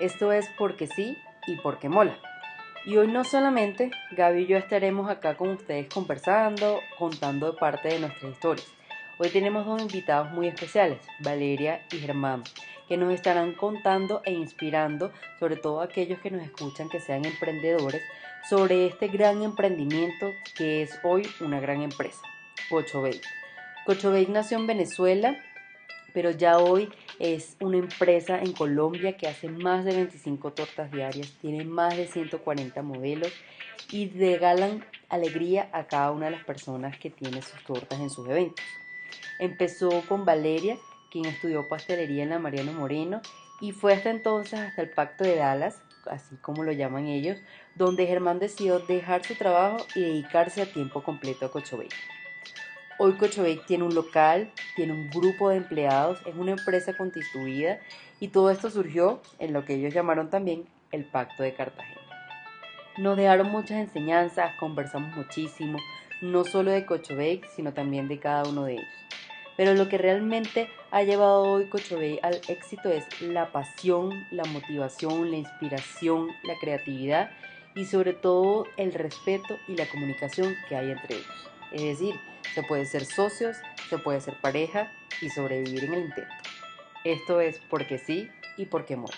Esto es porque sí y porque mola. Y hoy no solamente Gaby y yo estaremos acá con ustedes conversando, contando parte de nuestras historias. Hoy tenemos dos invitados muy especiales, Valeria y Germán, que nos estarán contando e inspirando, sobre todo aquellos que nos escuchan que sean emprendedores, sobre este gran emprendimiento que es hoy una gran empresa, Cochabake. Cochabake nació en Venezuela, pero ya hoy es una empresa en Colombia que hace más de 25 tortas diarias, tiene más de 140 modelos y regalan alegría a cada una de las personas que tiene sus tortas en sus eventos. Empezó con Valeria, quien estudió pastelería en la Mariano Moreno y fue hasta entonces hasta el Pacto de Dallas, así como lo llaman ellos, donde Germán decidió dejar su trabajo y dedicarse a tiempo completo a Cochabake. Hoy Cochabake tiene un local, tiene un grupo de empleados, es una empresa constituida y todo esto surgió en lo que ellos llamaron también el Pacto de Cartagena. Nos dejaron muchas enseñanzas, conversamos muchísimo, no solo de Cochabake, sino también de cada uno de ellos. Pero lo que realmente ha llevado hoy Cochabake al éxito es la pasión, la motivación, la inspiración, la creatividad y sobre todo el respeto y la comunicación que hay entre ellos. Es decir, se puede ser socios, se puede ser pareja y sobrevivir en el intento. Esto es porque sí y porque mola.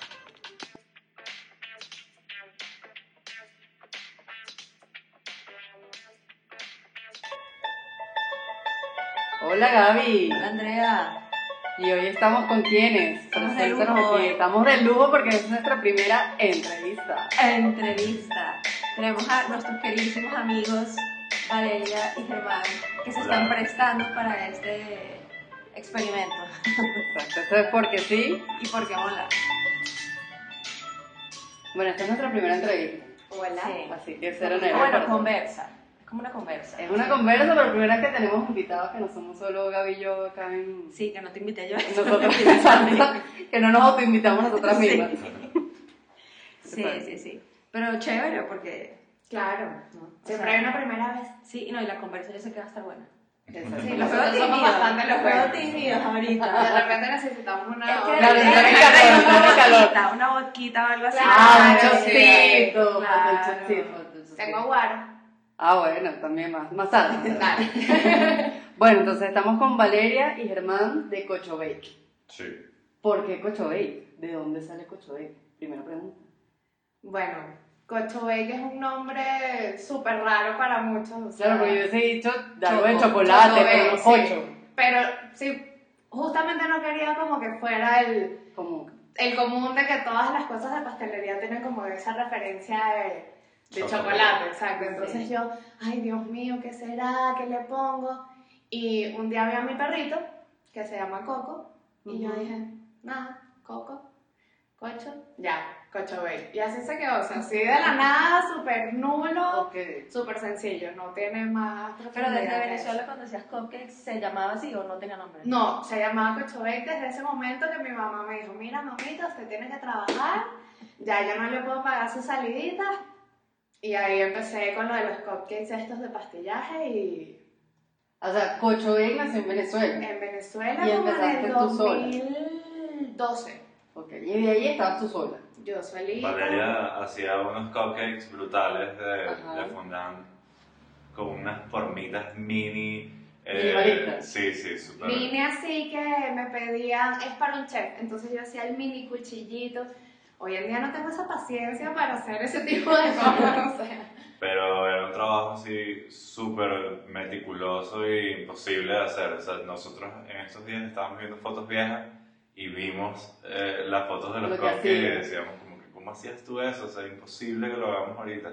Hola Gaby. Hola Andrea. Y hoy estamos con quienes. Estamos de lujo. Estamos de lujo porque es nuestra primera entrevista. Entrevista. Tenemos a nuestros queridísimos amigos Valeria y Germán que se están Hola. prestando para este experimento. Exacto. Esto es porque sí. ¿Y por qué mola? Bueno, esta es nuestra primera entrevista. Hola. Sí. Así que cero nervios. Bueno, conversa. Es como una conversa. Es una conversa, pero primera vez que tenemos invitados que no somos solo Gaby y yo acá en. Sí, que no te invité yo. Nosotros que no nos autoinvitamos nosotras Sí. mismas. Sí, sí, sí. Pero chévere porque... Claro, ¿no? siempre hay una primera vez. Sí, y no, y la conversa yo sé que va a estar buena. Exacto. Sí, Los veo somos bastante los juegos. tímidos De ahorita. repente necesitamos una de- de- de- en una Una vodquita o algo así. Ah, un Claro, chocito. Tengo guaro. Ah, bueno, también más, más tarde. Dale. Bueno, entonces estamos con Valeria y Germán de Cochabake. Sí. ¿Por qué Cochabake? ¿De dónde sale Cochabake? Primera pregunta. Bueno, Cochabake es un nombre súper raro para muchos. o sea, Claro, porque yo hubiese dicho de algo de Choco, chocolate, pero no sí. cocho. Pero sí, justamente no quería como que fuera el, Como, el común de que todas las cosas de pastelería tienen como esa referencia de, de Chocolate. chocolate, exacto. Entonces Sí. yo, ay Dios mío, ¿qué será? ¿Qué le pongo? Y un día vi a mi perrito, que se llama Coco, y yo dije, nada, Coco, Cocho, ya, Cocho Bay. Y así se quedó, o sea, así de la nada, súper nulo, ok. súper sencillo, no tiene más Pero desde Venezuela cuando decías cupcakes, ¿se llamaba así o no tenía nombre? No, se llamaba Cocho Bake desde ese momento que mi mamá me dijo, mira mamita, usted tiene que trabajar, ya yo no le puedo pagar sus saliditas. Y ahí empecé con lo de los cupcakes estos de pastillaje y O sea, Cochabake nació en Venezuela. en Venezuela ¿Y como en el tú sola? 2012. Ok, y de ahí estabas tú sola. Yo solita. Valeria hacía unos cupcakes brutales de, Ajá. de fondant con unas formitas mini. Minimalistas. sí, sí, súper. Mini así que me pedían, es para un chef, entonces yo hacía el mini cuchillito. Hoy en día no tengo esa paciencia para hacer ese tipo de cosas. o sea. Pero era un trabajo así súper meticuloso e imposible de hacer. O sea, nosotros en estos días estábamos viendo fotos viejas y vimos eh, las fotos de los Lo cupcakes y decíamos ¿cómo hacías tú eso? O sea, imposible que lo hagamos ahorita.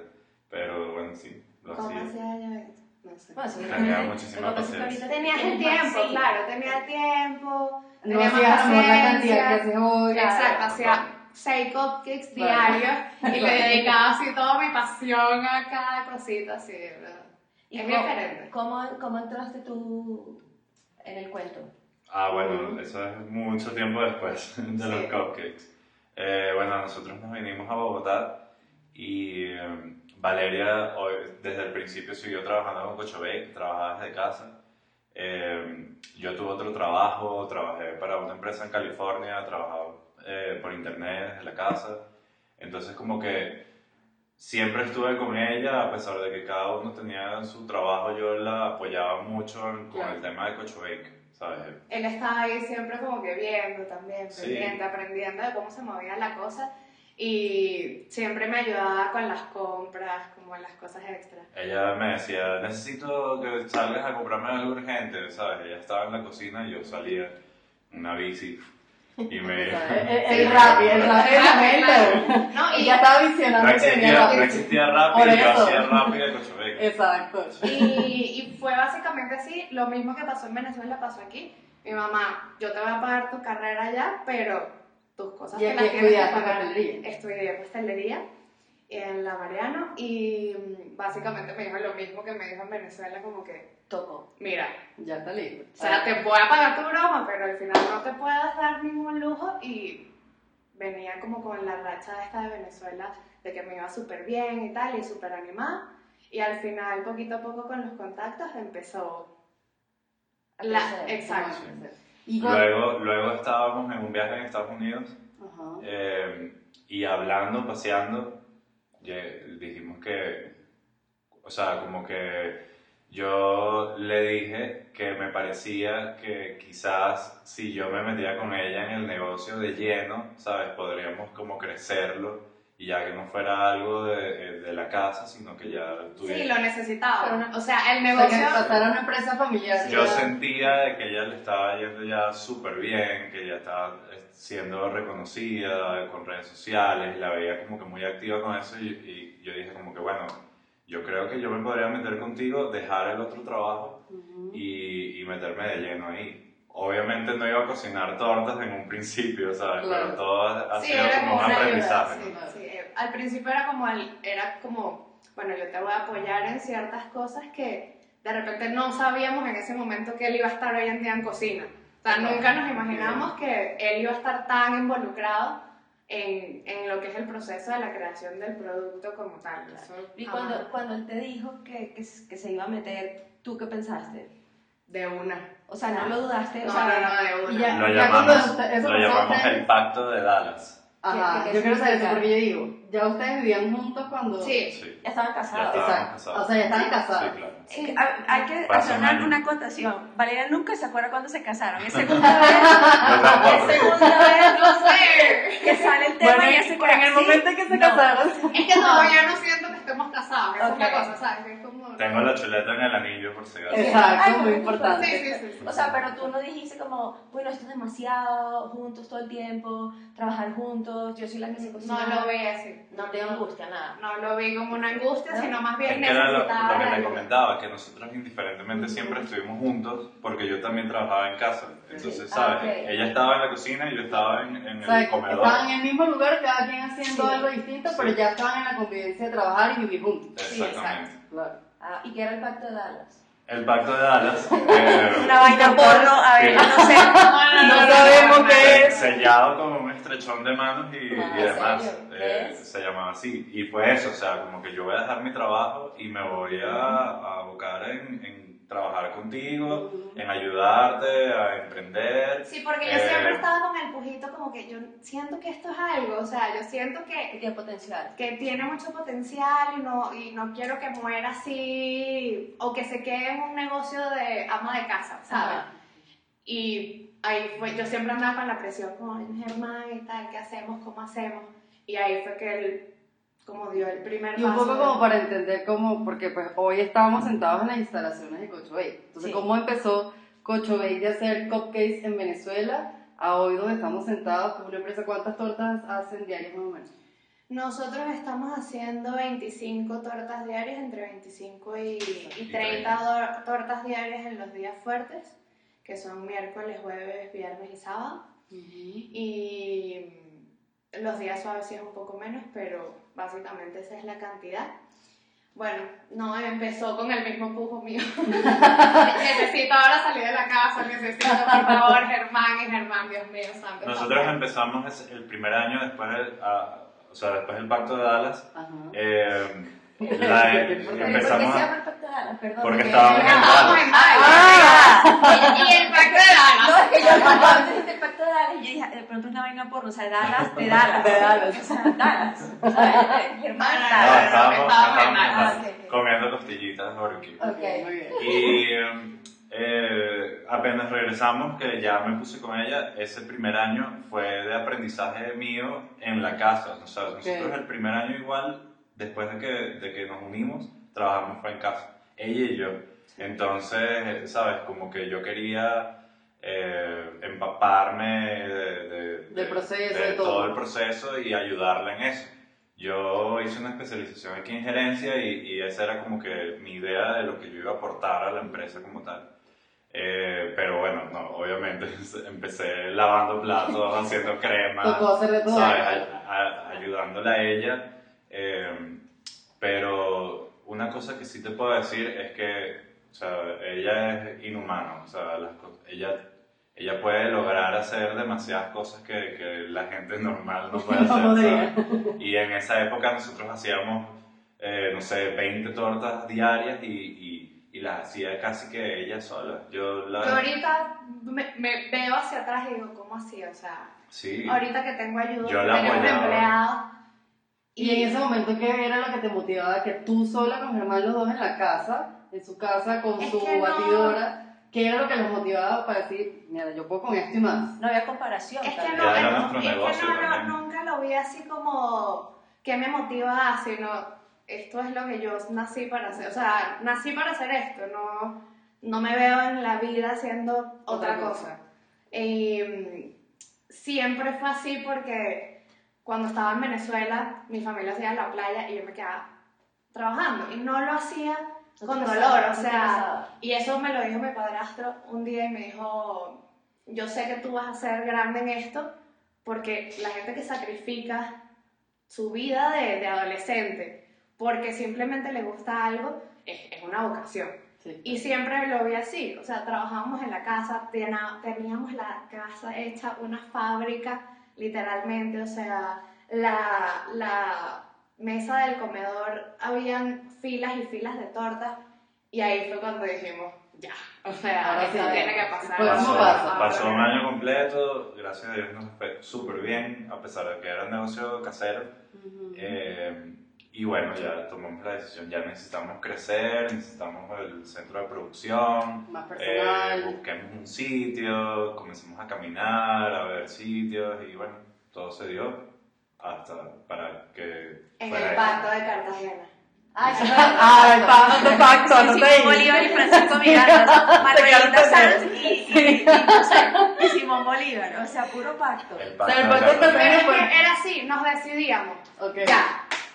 Pero bueno, sí, lo ¿Cómo hacía. hacía? No sé. Bueno, sí, Tenía que muchísima paciencia. Tenías el tiempo, sí. claro, tenía el tiempo. No hacías la cantidad que haces hoy. Exacto, hacía seis cupcakes diarios y le dedicaba así toda mi pasión a cada cosita, así, ¿verdad? ¿Y Es cómo- diferente. ¿cómo, ¿Cómo entraste tú en el cuento? Ah, bueno, eso es mucho tiempo después de los Sí. cupcakes. Eh, bueno, nosotros nos vinimos a Bogotá y eh, Valeria hoy, desde el principio siguió trabajando con Cochabake, trabajaba desde casa. Eh, yo tuve otro trabajo, trabajé para una empresa en California, trabajaba eh, por internet desde la casa. Entonces como que siempre estuve con ella, a pesar de que cada uno tenía su trabajo, yo la apoyaba mucho en- con Claro. el tema de Cocho Bake, ¿sabes? Él estaba ahí siempre como que viendo también, Sí. pendiente, aprendiendo de cómo se movía la cosa y siempre me ayudaba con las compras, como las cosas extras. Ella me decía, necesito que salgas a comprarme algo urgente, ¿sabes? Ella estaba en la cocina y yo salía en una bici y me... El, el, el el mente. No, Y ya estaba No visionando que venía existía, no existía Rappi, Por yo eso. hacía Rappi de Cocho Bake. Exacto. y, y fue básicamente así, lo mismo que pasó en Venezuela pasó aquí. Mi mamá, yo te voy a pagar tu carrera allá, pero tus cosas ¿Y te las tienes que pagar. pastelería? Estudié pastelería en la Mariano y mm, básicamente me dijo lo mismo que me dijo en Venezuela, como que, Tocó. mira, Ya está listo. O sea, te voy a pagar tu broma, pero al final no te puedes dar ningún lujo y venía como con la racha esta de Venezuela de que me iba súper bien y tal y súper animada y al final poquito a poco con los contactos empezó A la... crecer. Exacto. Y Luego, luego estábamos en un viaje en Estados Unidos eh, y hablando, paseando, dijimos que, o sea, como que yo le dije que me parecía que quizás si yo me metía con ella en el negocio de lleno, ¿sabes? Podríamos como crecerlo y ya que no fuera algo de, de la casa, sino que ya tuviera... Sí, lo necesitaba. O sea, el O sea, negocio... que pasar a una empresa familiar. Yo ya- sentía que ella le estaba yendo ya súper bien, que ella estaba eh, siendo reconocida con redes sociales, la veía como que muy activa con eso y, y yo dije como que bueno, yo creo que yo me podría meter contigo, dejar el otro trabajo y, y meterme de lleno ahí. Obviamente no iba a cocinar tortas en un principio, ¿sabes? Claro. Pero todo ha, Sí, sido como un una ayuda, aprendizaje. sí, ¿no? sí. Al principio era como, el- era como, bueno, yo te voy a apoyar en ciertas cosas que de repente no sabíamos en ese momento que él iba a estar hoy en día en cocina. O sea, nunca nos imaginamos que él iba a estar tan involucrado en, en lo que es el proceso de la creación del producto como tal. Eso Y cuando, cuando él te dijo que, que, que se iba a meter, ¿tú qué pensaste? De una. O sea, no lo dudaste. No, o sea, no, no, de una. Ya- Lo ya cuando llamamos, eso lo llamamos el pacto de Dallas. Ajá, ¿Qué- qué yo quiero saber eso porque yo digo, ya ustedes vivían juntos cuando... Sí. Sí. Ya estaban Ya casados. estábamos Exacto. casados. O sea, ya estaban Sí, casados. claro. Eh, hay- hay que hacer un una, una acotación. Valeria nunca se acuerda cuando se casaron. Es segunda vez, es segunda vez No sé. que sale el tema Bueno, y ese en el momento en que se casaron... Es que todavía no siento que estemos casados. Es la Ok. cosa, ¿sabes? Es como... Tengo la chuleta en el anillo por si acaso. Exacto, Ay, muy importante. Sí, sí, sí. sí. O sea, pero tú no dijiste como, bueno, esto es demasiado, juntos todo el tiempo, trabajar juntos, yo soy la que se cocina. No lo vi así. No te angustia nada. No lo vi como una angustia, ¿No? sino más Es bien que era lo, necesitaba. lo que te algo. Que nosotros indiferentemente siempre estuvimos juntos porque yo también trabajaba en casa. Entonces, Ah, ¿sabes? ok. Ella estaba en la cocina y yo estaba en, en O el sea, comedor. estaban en el mismo lugar, cada quien haciendo Sí. algo distinto, Sí. pero ya estaban en la convivencia de trabajar y vivir juntos. Sí, Exactamente. Claro. Ah, ¿Y qué era el pacto de Dallas? El pacto de Dallas. eh, Una vaina porno, a ver, no sé. No sabemos qué es. sellado con un estrechón de manos y, Ah, y ¿en demás. serio? Eh, se llamaba así. Y fue eso, o sea, como que yo voy a dejar mi trabajo y me voy a, a abocar en, en trabajar contigo, en ayudarte a emprender. Sí, porque yo Eh, siempre estaba con el pujito como que yo siento que esto es algo, o sea, yo siento Que que, tiene potencial. que tiene mucho potencial y no, y no quiero que muera así o que se quede en un negocio de ama de casa, ¿sabes? Ajá. Y ahí fue, yo siempre andaba con la presión como "Ay, Germán y tal, ¿qué hacemos? ¿Cómo hacemos? Y ahí fue que él como dio el primer Y un paso poco de- como para entender cómo, porque pues hoy estábamos sentados en las instalaciones de Cocho Bake. Entonces, Sí. ¿cómo empezó Cocho Bake de hacer cupcakes en Venezuela a hoy donde estamos sentados, que es una empresa, ¿cuántas tortas hacen diarias más o menos? Nosotros estamos haciendo 25 tortas diarias, entre 25 y, y Y 30 do- tortas diarias en los días fuertes, que son miércoles, jueves, viernes y sábado. Y los días suaves sí es un poco menos, pero básicamente esa es la cantidad. Bueno, no, empezó con el mismo pujo mío. necesito ahora salir de la casa, necesito por favor Germán y Germán, Dios mío, santo. Nosotros empezamos el primer año después del, a- o sea, después del pacto de Dallas. Ajá. eh, la- Qué ¿Por qué empezamos se a- llama el pacto de Dallas? Perdón. porque estábamos en Dallas. Ah, Y el pacto de Dallas. no, es que yo pronto es una vaina porno, o sea, Dallas, de Dallas. De Dallas. O sea, Dallas. O sea, Germán No, Dallas. estábamos, estábamos en estábamos. Ok, ok. comiendo costillitas barbecue. Ok, muy bien. Y eh, apenas regresamos, que ya me puse con ella, ese primer año fue de aprendizaje mío en la casa. O sea, nosotros el primer año igual, después de que, de que nos unimos, trabajamos fue en casa, ella y yo. Entonces, ¿sabes? Como que yo quería eh, empaparme de, de- proceso, de todo. todo el proceso y ayudarla en eso. Yo hice una especialización aquí en gerencia y, y esa era como que mi idea de lo que yo iba a aportar a la empresa como tal. Eh, pero bueno, no, obviamente empecé lavando platos, haciendo crema. ¿sabes? A- a- ayudándola a ella. Eh, pero una cosa que sí te puedo decir es que o sea, ella es inhumana. O sea, las ella, ella puede lograr hacer demasiadas cosas que, que la gente normal no puede hacer. ¿sabes? Y en esa época nosotros hacíamos, eh, no sé, 20 tortas diarias y, y, y las hacía casi que ella sola. Yo la... Yo ahorita me, me veo hacia atrás y digo, ¿cómo así? O sea, Sí. ahorita que tengo ayuda, Yo la tenemos apoyaba. empleados. Y en ese momento, ¿qué era lo que te motivaba? Que tú sola con Germán los dos en la casa, en su casa, con Es su que no. ¿Qué era lo que los motivaba para decir, mira, yo puedo con esto y más? No había comparación. Es que no, era es- nuestro es que negocio no, no, nunca lo vi así como que me motiva, sino esto es lo que yo nací para hacer. O sea, nací para hacer esto, no, no me veo en la vida haciendo otra, Otra cosa. cosa. Y, siempre fue así porque cuando estaba en Venezuela, mi familia se iba a la playa y yo me quedaba trabajando. Y no lo hacía con dolor, o sea, y eso me lo dijo mi padrastro un día y me dijo, yo sé que tú vas a ser grande en esto, porque la gente que sacrifica su vida de, de adolescente, porque simplemente le gusta algo, es, es una vocación. Sí. Y siempre lo vi así, o sea, trabajábamos en la casa, teníamos la casa hecha una fábrica, literalmente, o sea, la, la mesa del comedor, habían filas y filas de tortas, y ahí fue cuando dijimos, ya, o sea, Ahora esto sí, tiene que pasar. Pues, Pasó, ¿cómo pasa? pasó un año completo, gracias a Dios nos fue súper bien, a pesar de que era un negocio casero. Ujú. Eh, y bueno, ya tomamos la decisión, ya necesitamos crecer, necesitamos el centro de producción, Más eh, personal. busquemos un sitio, comenzamos a caminar, a ver sitios y bueno, todo se dio hasta para que En fuera el pacto de Cartagena. Ay, sí, Ah, el pacto, el pacto, Sí, no Simón te Bolívar y Francisco Miranda, Margarita quedaste Sanz y, y, y, no y Simón Bolívar, o sea, puro pacto. El O sea, el pacto de pacto también Es fue- que era así, nos decidíamos, Ok. ya,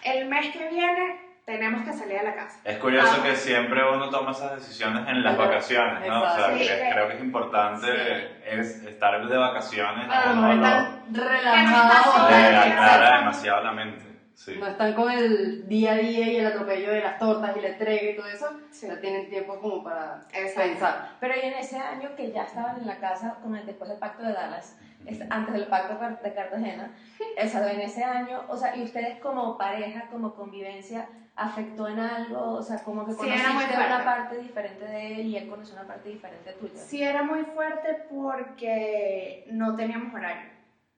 el mes que viene tenemos que salir a la casa. Es curioso Ah. que siempre uno toma esas decisiones en las Claro, vacaciones, ¿no? O sea, exacto. que Sí, que- creo que es importante es estar de vacaciones. Lo no Que no le aclara demasiado la mente. Sí. No están con el día a día y el atropello de las tortas y la entrega y todo eso. Sí. Ya tienen tiempo como para Exacto. pensar. Pero y en ese año que ya estaban en la casa, con el, después del pacto de Dallas, es- antes del pacto de Car- de Cartagena, o en ese año, o sea, y ustedes como pareja, como convivencia, ¿afectó en algo? O sea, como que Sí, era conociste fuerte. una parte diferente de él y él conoció una parte diferente tuya. Sí era muy fuerte porque no teníamos horario.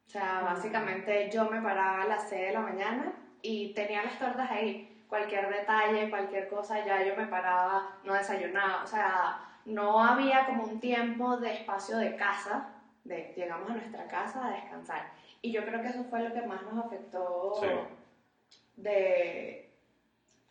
O sea, básicamente yo me paraba a las 6 de la mañana y tenía las tortas ahí. Cualquier detalle, cualquier cosa, ya yo me paraba, no desayunaba. O sea, no había como un tiempo de espacio de casa, de llegamos a nuestra casa a descansar. Y yo creo que eso fue lo que más nos afectó Sí. de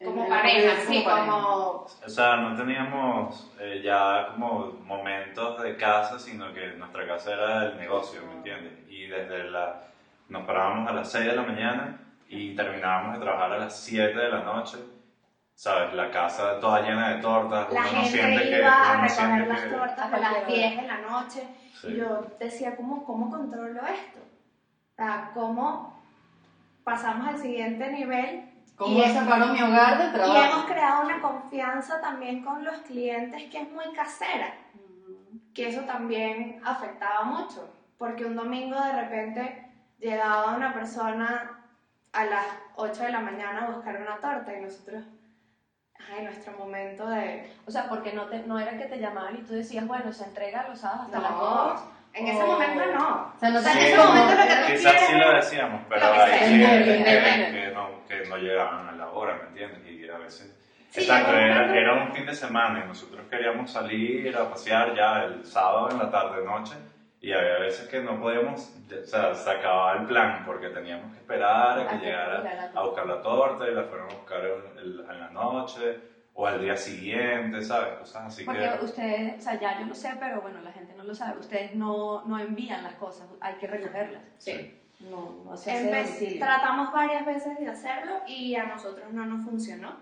como pareja, sí, como pareja. como O sea, no teníamos eh, ya como momentos de casa, sino que nuestra casa era el negocio, ¿me entiendes? Y desde la... Nos parábamos a las 6 de la mañana y terminábamos de trabajar a las 7 de la noche. ¿Sabes? La casa toda llena de tortas. La uno no gente siente que- iba a no siente recoger las que- tortas a A las cualquier 10 de la noche Sí. y yo decía, ¿cómo, ¿cómo controlo esto? O sea, ¿cómo pasamos al siguiente nivel? ¿Cómo Y- separo mi hogar del Y trabajo? hemos creado una confianza también con los clientes que es muy casera, que eso también afectaba mucho, porque un domingo de repente llegaba una persona a las 8 de la mañana a buscar una torta y nosotros, ay, nuestro momento de... O sea, porque no, te, no era que te llamaban y tú decías, bueno, se entrega los sábados hasta las No, 2. En ese Oh. momento no. O sea, no te en Sí, ese momento lo que tú Quizás sí quieres lo es- decíamos, pero lo clientes Entiendo, que, no, que no llegaban a la hora, ¿me entiendes? Y a veces... Sí, Exacto, era, era un fin de semana y nosotros queríamos salir a pasear ya el sábado en la tarde noche y había veces que no podíamos, o sea, se acababa el plan porque teníamos que esperar a que llegara a buscar la torta y la fueron a buscar en, en la noche o al día siguiente, ¿sabes? Cosas así Porque que... ustedes, o sea, ya yo lo sé, pero bueno, la gente no lo sabe. Ustedes no, no envían las cosas, hay que recogerlas. Sí. No, no se hace En vez- tratamos varias veces de hacerlo y a nosotros no nos funcionó.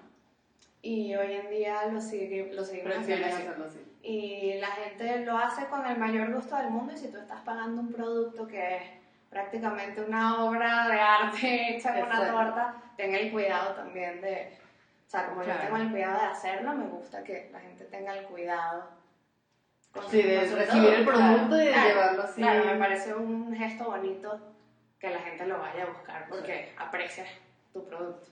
Y hoy en día lo, sigue, lo seguimos haciendo así. hacerlo así. Y la gente lo hace con el mayor gusto del mundo y si tú estás pagando un producto que es prácticamente una obra de arte hecha en una torta, ten el cuidado también de... O sea, como Claro. yo tengo el cuidado de hacerlo, me gusta que la gente tenga el cuidado. con- Sí, de con recibir el producto, producto y de claro. llevarlo así. Claro, me parece un gesto bonito que la gente lo vaya a buscar porque aprecias tu producto.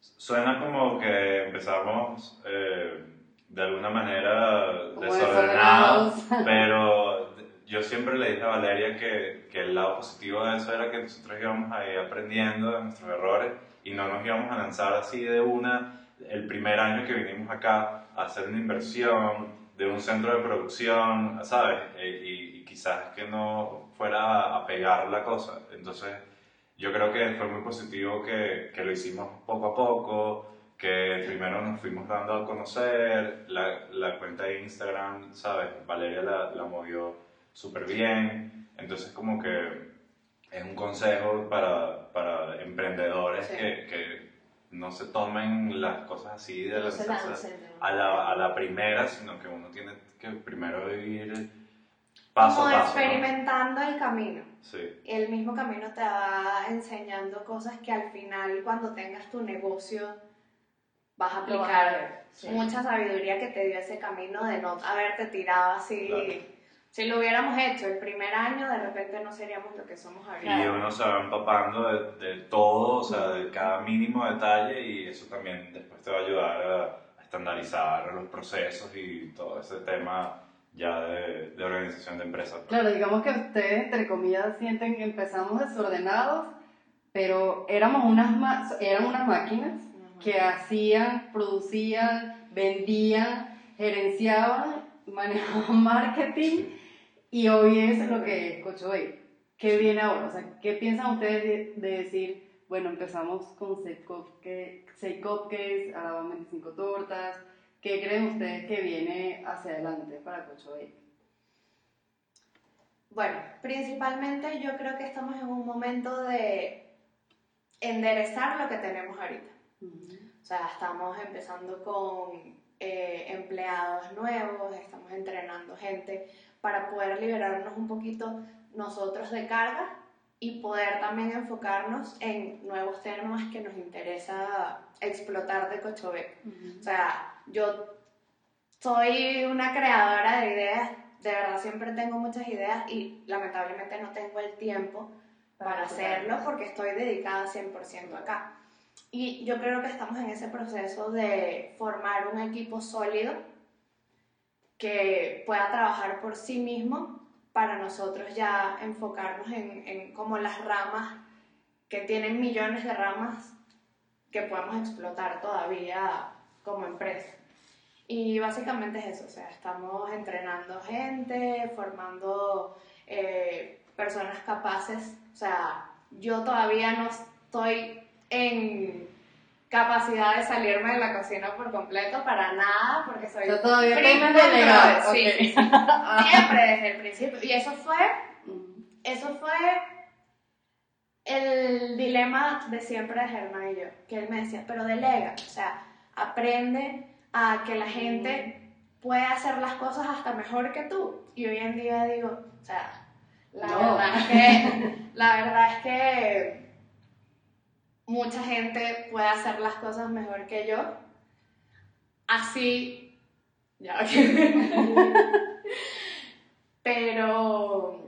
Suena como que empezamos eh, de alguna manera desordenados, pero yo siempre le dije a Valeria que, que el lado positivo de eso era que nosotros íbamos a ir aprendiendo de nuestros errores y no nos íbamos a lanzar así de una el primer año que vinimos acá a hacer una inversión de un centro de producción, ¿sabes? Eh, y, y quizás que no fuera a pegar la cosa. Entonces, yo creo que fue muy positivo que, que lo hicimos poco a poco, que primero nos fuimos dando a conocer, la, la cuenta de Instagram, ¿sabes? Valeria la, la movió súper bien, entonces como que es un consejo para, para emprendedores Sí. que, que no se tomen las cosas así de No lancen de a la, a la primera, sino que uno tiene que primero ir paso Como a paso. ¿no? experimentando el camino. Sí. El mismo camino te va enseñando cosas que al final, cuando tengas tu negocio, vas a ver, aplicar sí. mucha sabiduría que te dio ese camino de no haberte tirado así. Claro. Si lo hubiéramos hecho el primer año, de repente no seríamos lo que somos ahorita. Y uno se va empapando de, de todo, o sea, de cada mínimo detalle y eso también después te va a ayudar a, a estandarizar los procesos y todo ese tema ya de, de organización de empresas. Claro, digamos que ustedes, entre comillas, sienten que empezamos desordenados, pero éramos unas, ma- eran unas máquinas. Que hacían, producían, vendían, gerenciaban, manejaban marketing y hoy es lo que es Cocho Bay. ¿Qué viene ahora? O sea, ¿qué piensan ustedes de, de decir, bueno, empezamos con 6 cupcakes, seis cupcakes, ahora van 25 tortas? ¿Qué creen ustedes que viene hacia adelante para Cocho Bay? Bueno, principalmente yo creo que estamos en un momento de enderezar lo que tenemos ahorita. O sea, estamos empezando con eh, empleados nuevos, estamos entrenando gente para poder liberarnos un poquito nosotros de carga y poder también enfocarnos en nuevos temas que nos interesa explotar de Cochobec. O sea, yo soy una creadora de ideas, de verdad siempre tengo muchas ideas y lamentablemente no tengo el tiempo para, Para hacerlo porque estoy dedicada 100% acá. Y yo creo que estamos en ese proceso de formar un equipo sólido que pueda trabajar por sí mismo para nosotros ya enfocarnos en, en como las ramas que tienen millones de ramas que podemos explotar todavía como empresa. Y básicamente es eso, o sea, estamos entrenando gente, formando eh, personas capaces, o sea, yo todavía no estoy en capacidad de salirme de la cocina por completo, para nada, porque soy... Yo todavía tengo delegado. sí, ok. sí. Siempre desde el principio. Y eso fue Ujú. eso fue el dilema de siempre de Germán y yo, que él me decía, pero delega, o sea, aprende a que la gente puede hacer las cosas hasta mejor que tú. Y hoy en día digo, o sea, la, No. verdad, es que, la verdad es que mucha gente puede hacer las cosas mejor que yo. Así, ya, pero...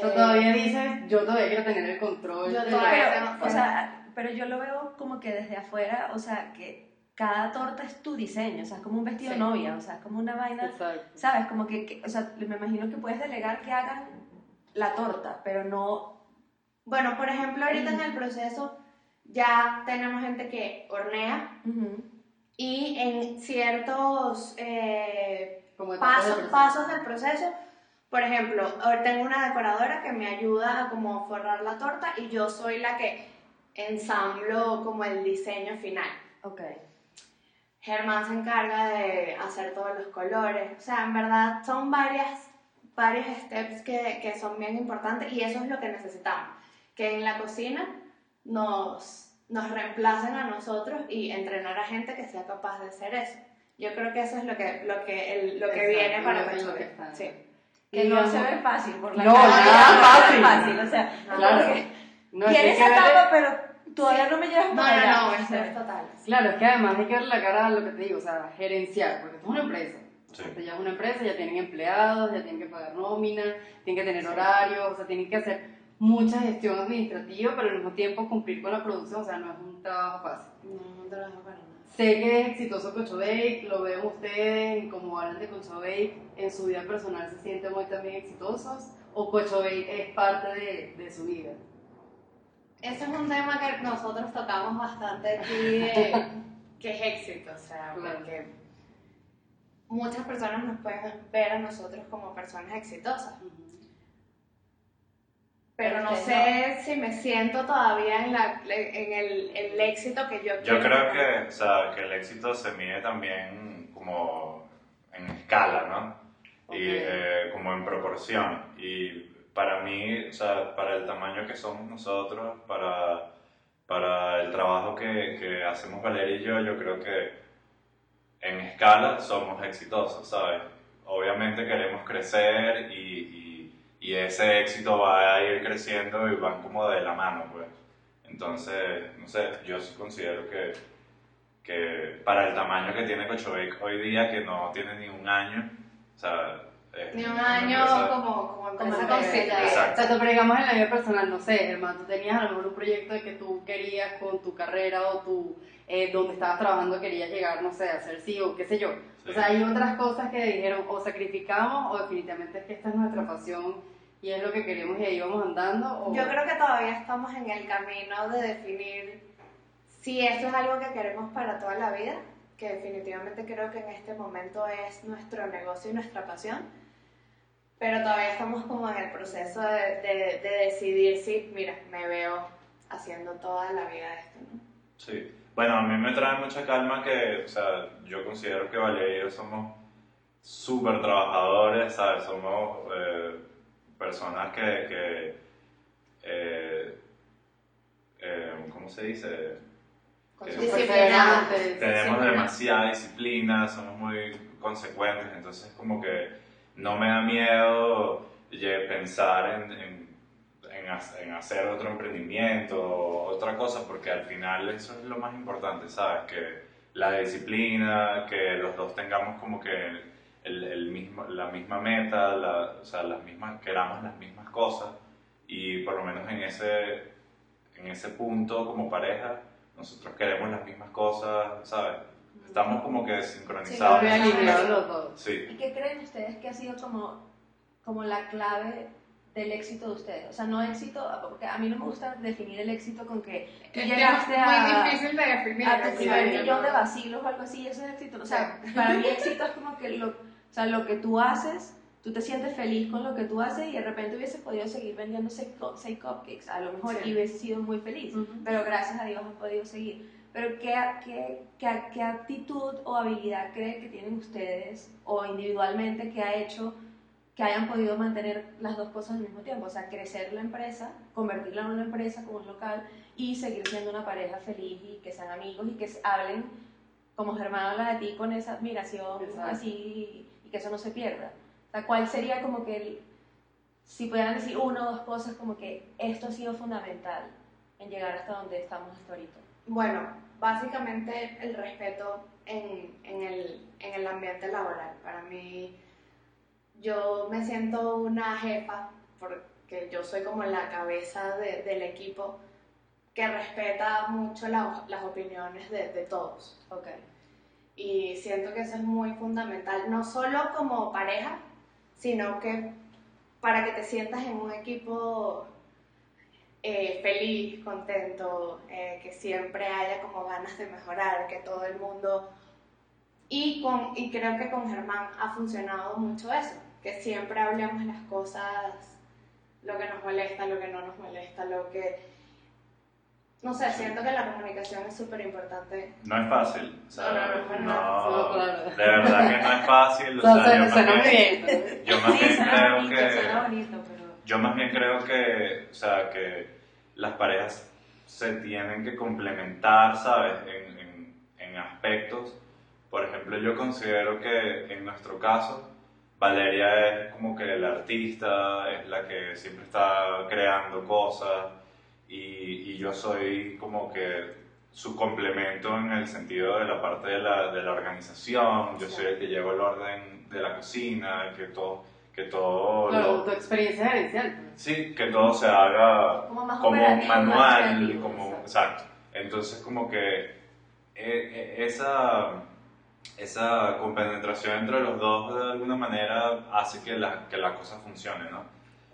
Tú eh, todavía dices, yo todavía quiero tener el control. Yo todavía- Pero, o sea, pero yo lo veo como que desde afuera, o sea, que cada torta es tu diseño, o sea, es como un vestido Sí. novia, o sea, es como una vaina, Exacto. ¿sabes? Como que, que- o sea, me imagino que puedes delegar que hagan la torta, pero no... Bueno, por ejemplo, ahorita en el proceso ya tenemos gente que hornea Ujú. y en ciertos eh, Como etapas del pasos, pasos del proceso, por ejemplo, ahora tengo una decoradora que me ayuda a como forrar la torta y yo soy la que ensamblo como el diseño final. Ok. Germán se encarga de hacer todos los colores. O sea, en verdad son varias, varios steps que, que son bien importantes y eso es lo que necesitamos. Que en la cocina nos, nos reemplacen a nosotros y entrenar a gente que sea capaz de hacer eso. Yo creo que eso es lo que, lo que, el- lo que Exacto, viene para está. Sí. Que Y no se ve fácil por la No, cara, nada no fácil. es fácil, o sea, Claro. No, es que tiene hay que esa verle- etapa, pero todavía no me llevas No, para no, no, O eso sea, es total. Claro, es que además hay que ver la cara a lo que te digo, o sea, gerenciar, porque esto es una empresa. Sí. Esto ya es una empresa, ya tienen empleados, ya tienen que pagar nómina, tienen que tener horarios, o sea, tienen que hacer mucha gestión administrativa, pero al mismo tiempo cumplir con la producción, o sea, no es un trabajo fácil. No, no trabajo para nada. Sé que es exitoso Cocho Bake, lo ven ustedes, y como hablan de Cocho Bake, en su vida personal se sienten muy también exitosos, o Cocho Bake es parte de, de su vida. Ese es un tema que nosotros tocamos bastante aquí, de- que es éxito, o sea, Claro. porque muchas personas nos pueden ver a nosotros como personas exitosas, pero no Pero sé si me siento todavía en, la, en el, el éxito que yo quiero. Yo creo que, o sea, que el éxito se mide también como en escala, ¿no? Y Ok. eh, como en proporción. Y para mí, o sea, para el tamaño que somos nosotros, para, para el trabajo que, que hacemos Valeria y yo, yo creo que en escala somos exitosos, ¿sabes? Obviamente queremos crecer y, y, ese éxito va a ir creciendo y van como de la mano, pues. Entonces, no sé, yo sí considero que, que para el tamaño que tiene Cochabake hoy día, que no tiene ni un año, o sea... es Ni un año empresa- como, como empresa Como constituida. Exacto. Pero digamos en la vida personal, no sé, Germán, tú tenías a lo mejor un proyecto de que tú querías con tu carrera o tu, eh, donde estabas trabajando querías llegar, no sé, a ser CEO, qué sé yo. Sí. O sea, hay otras cosas que dijeron, o sacrificamos, o definitivamente es que esta es nuestra pasión y es lo que queremos y ahí vamos andando, o... Yo creo que todavía estamos en el camino de definir si esto es algo que queremos para toda la vida, que definitivamente creo que en este momento es nuestro negocio y nuestra pasión, pero todavía estamos como en el proceso de, de- de decidir si, mira, me veo haciendo toda la vida esto, ¿no? Sí. Bueno, a mí me trae mucha calma que, o sea, yo considero que Valeria y yo somos súper trabajadores, ¿sabes? Somos eh, personas que, que eh, eh, ¿cómo se dice? Disciplinadas. tenemos demasiada disciplina, somos muy consecuentes, entonces como que no me da miedo pensar en, en, en ha- en hacer otro emprendimiento o otra cosa, porque al final eso es lo más importante, ¿sabes? Que la disciplina, que los dos tengamos como que el, el mismo, la misma meta, la- o sea, las mismas, queramos las mismas cosas y por lo menos en ese, en ese punto como pareja nosotros queremos las mismas cosas, ¿sabes? Estamos como que sincronizados. Muy los dos. Sí. ¿Y qué creen ustedes que ha sido como, como la clave del éxito de ustedes? O sea, no éxito, porque a mí no me gusta definir el éxito con que tú Es llegaste muy a, difícil de definir. a tu primer Sí. millón de vacilos o algo así, eso es éxito. O sea, para mí éxito es como que lo, sea, lo que tú haces, tú te sientes feliz con lo que tú haces y de repente hubieses podido seguir vendiendo seis, seis cupcakes, a lo mejor, Sí. y hubieses sido muy feliz. Ujú. Pero gracias a Dios han podido seguir. Pero ¿qué, qué, qué, qué actitud o habilidad creen que tienen ustedes o individualmente que ha hecho que hayan podido mantener las dos cosas al mismo tiempo? O sea, crecer la empresa, convertirla en una empresa como un local y seguir siendo una pareja feliz y que sean amigos y que hablen como Germán habla de ti con esa admiración Exacto. así y que eso no se pierda. O sea, ¿cuál sería como que el, si pudieran decir una o dos cosas como que esto ha sido fundamental en llegar hasta donde estamos hasta ahorita? Bueno, básicamente el respeto en, en, el, en el ambiente laboral. Para mí, yo me siento una jefa, porque yo soy como la cabeza de- del equipo, que respeta mucho la- las opiniones de, de todos. Ok. Y siento que eso es muy fundamental, no solo como pareja, sino que para que te sientas en un equipo eh, feliz, contento, eh, que siempre haya como ganas de mejorar, que todo el mundo... Y, con, y creo que con Germán ha funcionado mucho eso, que siempre hablemos las cosas, lo que nos molesta, lo que no nos molesta, lo que... No sé, siento que la comunicación es súper importante. No es fácil. O sea, No, no, no, no, no, de verdad que no es fácil. O sea, sea, yo suena, más bien- bien. Yo más Sí, bien suena creo bonito, que... suena bonito, pero... Yo más bien creo que, o sea, que las parejas se tienen que complementar, ¿sabes? En, en, en aspectos. Por ejemplo, yo considero que en nuestro caso, Valeria es como que la artista, es la que siempre está creando cosas y, y yo soy como que su complemento en el sentido de la parte de la, de la organización, yo soy el que lleva el orden de la cocina, que todo, que todo Claro, lo- tu experiencia gerencial. pues. Sí, que todo se haga Como más como un manual, como, exacto. exacto. Entonces como que eh, eh, esa, esa compenetración entre los dos de alguna manera hace que, la, que las cosas funcionen, ¿no?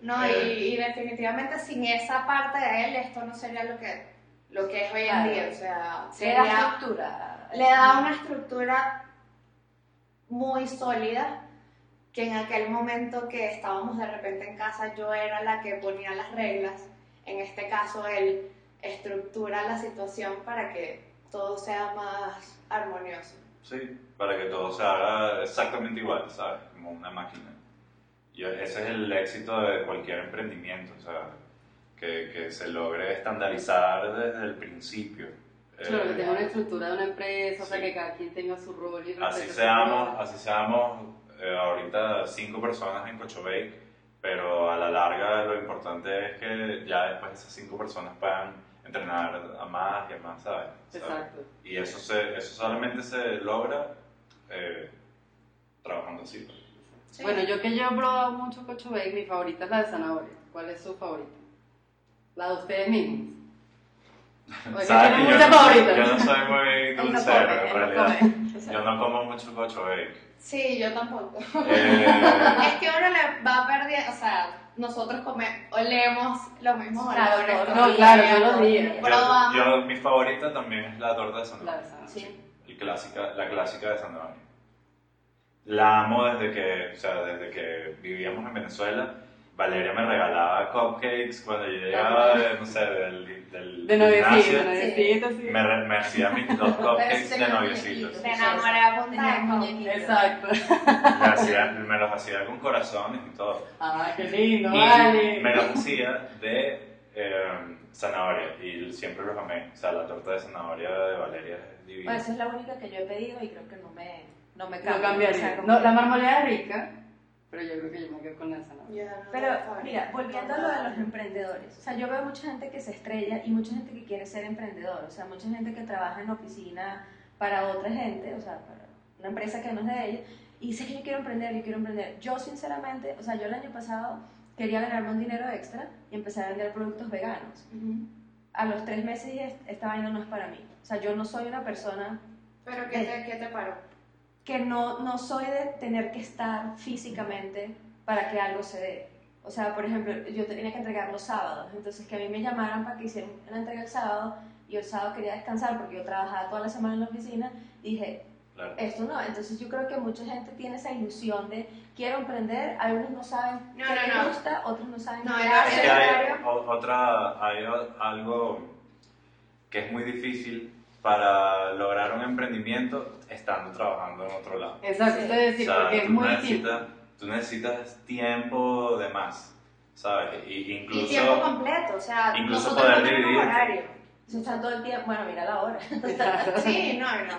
No, y, y definitivamente sin esa parte de él, esto no sería lo que, lo que es hoy en día. O sea, Le da estructura. le da una estructura muy sólida que en aquel momento que estábamos de repente en casa yo era la que ponía las reglas. En este caso él estructura la situación para que todo sea más armonioso. Sí, para que todo se haga exactamente igual, ¿sabes? Como una máquina. Y ese es el éxito de cualquier emprendimiento, o sea, que, que se logre estandarizar desde el principio. Claro, que Eh, tenga una estructura de una empresa, o sea, Sí. que cada quien tenga su rol y Así seamos, así seamos eh, ahorita cinco personas en Cochabake, pero a la larga lo importante es que ya después esas cinco personas puedan entrenar a más y a más, ¿sabes? ¿Sabes? Exacto. Y eso, se, eso solamente se logra eh, trabajando así. Sí. Bueno, yo que yo he probado mucho cocho bake, mi favorita es la de zanahoria. ¿Cuál es su favorita? La de ustedes mismos. Porque ¿Sabes que yo, muchas no, favoritas. yo no soy muy no dulcero en no realidad. Yo no como mucho Cochabake. Sí, yo tampoco. Eh, Es que uno le va perdiendo, o sea, nosotros come, olemos los mismos Claro, olores. no, todos no, los claro, días. todos los días. yo, yo- mi favorita también es la torta de La zanahoria. de zanahoria. Sí. El clásica, la clásica de zanahoria. La amo desde que, o sea, desde que vivíamos en Venezuela. Valeria me regalaba cupcakes cuando yo llegaba, de, no sé, del, del De noviecito, gimnasio. de noviecito, sí. Me, re- me hacía mis dos cupcakes de tenía noviecitos. muñequitos. Me enamoré a punta Tenía de un. Exacto. Me, hacía- me los hacía con corazones y todo. Ah, qué lindo, Y vale. me los hacía de eh, zanahoria y siempre los amé. O sea, la torta de zanahoria de Valeria es divina. Pues esa es la única que yo he pedido y creo que no me, no me No cambia. cambiaría. O sea, como No, la marmoleada es rica, pero yo creo que yo me quedo con la. Yo no Pero mira, volviendo a lo de los emprendedores, o sea, yo veo mucha gente que se estrella y mucha gente que quiere ser emprendedor, o sea, mucha gente que trabaja en oficina para otra gente, o sea, para una empresa que no es de ellos, y dice que yo quiero emprender, yo quiero emprender. Yo sinceramente, o sea, yo el año pasado quería ganarme un dinero extra y empecé a vender productos veganos. Ujú. A los tres meses dije, esta vaina no es para mí. O sea, yo no soy una persona Pero ¿qué te, qué te paró? Que no, no soy de tener que estar físicamente para que algo se dé. O sea, por ejemplo, yo tenía que entregar los sábados, entonces que a mí me llamaran para que hiciera la entrega el sábado y el sábado quería descansar porque yo trabajaba toda la semana en la oficina, dije, Claro. esto no. Entonces yo creo que mucha gente tiene esa ilusión de quiero emprender, algunos no saben No, qué no, les no. gusta, otros no saben No, qué que hay otra, hay algo que es muy difícil para lograr un emprendimiento estando trabajando en otro lado. Exacto, Sí. decir, O sea, porque es tú muy necesitas, tú necesitas tiempo de más, ¿sabes? Y, Y incluso, tiempo completo, o sea, incluso poder dividirte. horario. Se está todo el tiempo, bueno, mira la hora. Sí, no, no,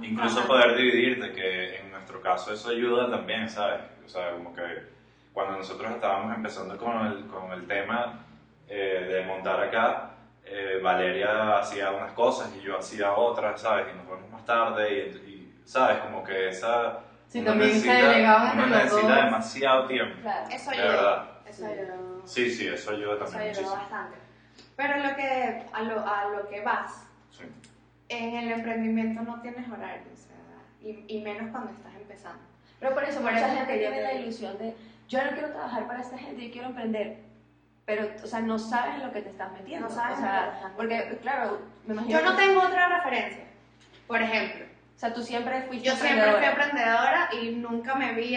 incluso trabajando. poder dividirte, que en nuestro caso eso ayuda también, ¿sabes? O sea, como que cuando nosotros estábamos empezando con el, con el tema eh, de montar acá, eh, Valeria hacía unas cosas y yo hacía otras, ¿sabes? Y nos vemos más tarde y, y, ¿sabes? Como que esa... Sí, uno también se necesita- delegaban Uno entre los necesita dos. demasiado tiempo, Claro. Eso de ayudó, verdad. eso ayudó. Sí, sí, eso ayuda Eso también ayudó muchísimo. bastante. Pero lo que, a, lo, a lo que vas, Sí. en el emprendimiento no tienes horario, o sea, y, y menos cuando estás empezando. Pero por eso Por mucha eso gente tiene la ilusión de yo no quiero trabajar para esta gente, yo quiero emprender, pero, o sea, no sabes en lo que te estás metiendo. No sabes o sea, porque, claro, me imagino Yo no que- tengo otra referencia. Por ejemplo, O sea, tú siempre fuiste yo siempre fui emprendedora. emprendedora y nunca me vi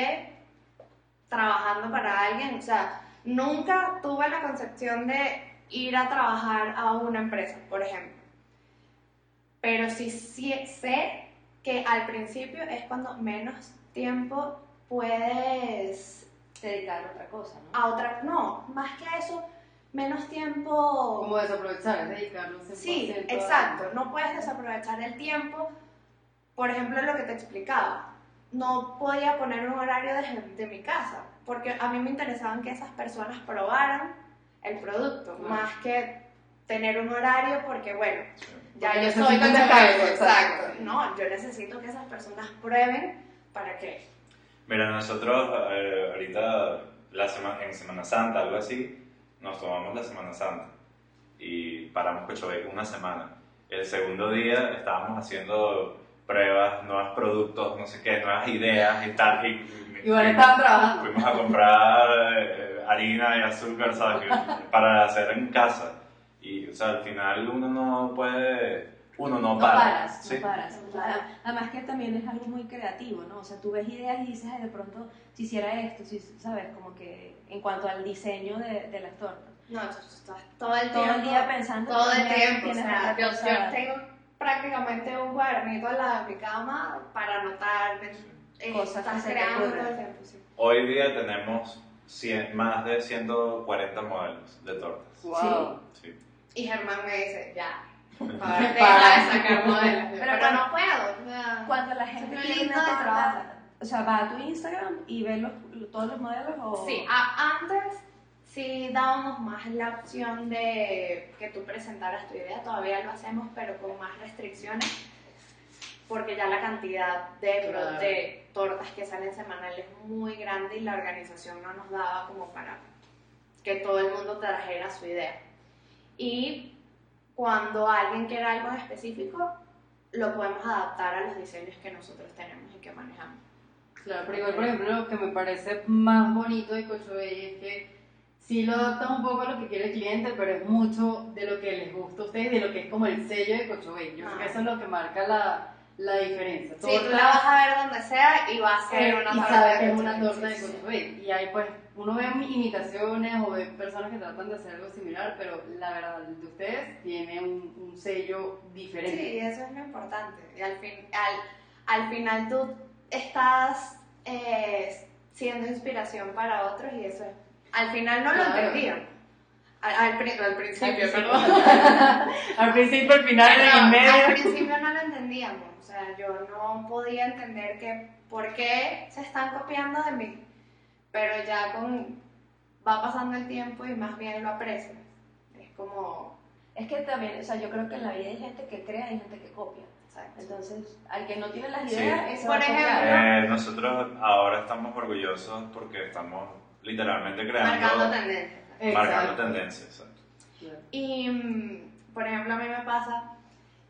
trabajando para alguien. O sea, nunca tuve la concepción de ir a trabajar a una empresa, por ejemplo. Pero sí, sí sé que al principio es cuando menos tiempo puedes dedicar a otra cosa, ¿no? a otra. No, más que a eso, menos tiempo. Como desaprovechar, es dedicarnos 100% Sí, a- exacto. No puedes desaprovechar el tiempo. Por ejemplo, lo que te explicaba. No podía poner un horario desde de mi casa, porque a mí me interesaban que esas personas probaran el producto, Claro. más que tener un horario, porque bueno, ya Porque yo soy con exacto. exacto. No, yo necesito que esas personas prueben para que. Mira, nosotros eh, ahorita la sema- en Semana Santa, algo así, nos tomamos la Semana Santa y paramos Cochabamba una semana. El segundo día estábamos haciendo pruebas, nuevos productos, no sé qué, nuevas ideas y tal. Y, Igual estaban trabajando. Fuimos a comprar eh, harina y azúcar, ¿sabes? Para hacer en casa. Y, o sea, al final uno no puede, uno no, No para. paras, ¿sí? no paras. Además que también es algo muy creativo, ¿no? O sea, tú ves ideas y dices, "Ay, de pronto, si hiciera esto, si, ¿sabes? Como que en cuanto al diseño de, de las tortas. No, tú estás todo el Todo tiempo. el día pensando. todo el tiempo. O tienes sea, yo, yo tengo prácticamente un cuadernito al lado de mi cama para anotar eh, Cosas que se creando todo el tiempo. Sí. Hoy día tenemos 100 más de 140 modelos de tortas. Wow. Sí. Y Germán me dice, ya, Para. de sacar modelos. Pero Pero, cuando- no puedo. o sea, Cuando la gente lindo una trabajar. o sea, va a tu Instagram y ve los, todos los modelos o... Sí, a- antes sí dábamos más la opción de que tú presentaras tu idea, todavía lo hacemos, pero con más restricciones, porque ya la cantidad de, Claro. de tortas que salen semanales es muy grande y la organización no nos daba como para que todo el mundo trajera su idea. Y cuando alguien quiere algo específico, lo podemos adaptar a los diseños que nosotros tenemos y que manejamos. Claro, pero igual, por ejemplo, lo que me parece más bonito de Cochabella es que sí lo adaptan un poco a lo que quiere el cliente, pero es mucho de lo que les gusta a ustedes, de lo que es como el sello de Cochabella. Yo creo que Ah. eso es lo que marca la, la diferencia. Sí, tú la vas a ver donde sea y va a ser una y torta de una torta de. Cochabella. Y ahí pues uno ve imitaciones o ve personas que tratan de hacer algo similar, pero la verdad de ustedes tiene un, un sello diferente. Sí, eso es lo importante. Y al, fin, al, al final tú estás eh, siendo inspiración para otros y eso es. Al final no lo entendían. Al, al, pri- al principio, Al perdón. al principio, al final, en medio. al principio no lo entendíamos. O sea, yo no podía entender que por qué se están copiando de mí. Pero ya con va pasando el tiempo y más bien lo aprecio. Es como. Es que también, o sea, yo creo que en la vida hay gente que crea y gente que copia. exacto. Entonces, al que no tiene las Sí. ideas, Por va a copiar. ejemplo, Eh, nosotros ahora estamos orgullosos porque estamos literalmente Marcando creando, tendencias. marcando tendencias. exacto. Y, mm, por ejemplo, a mí me pasa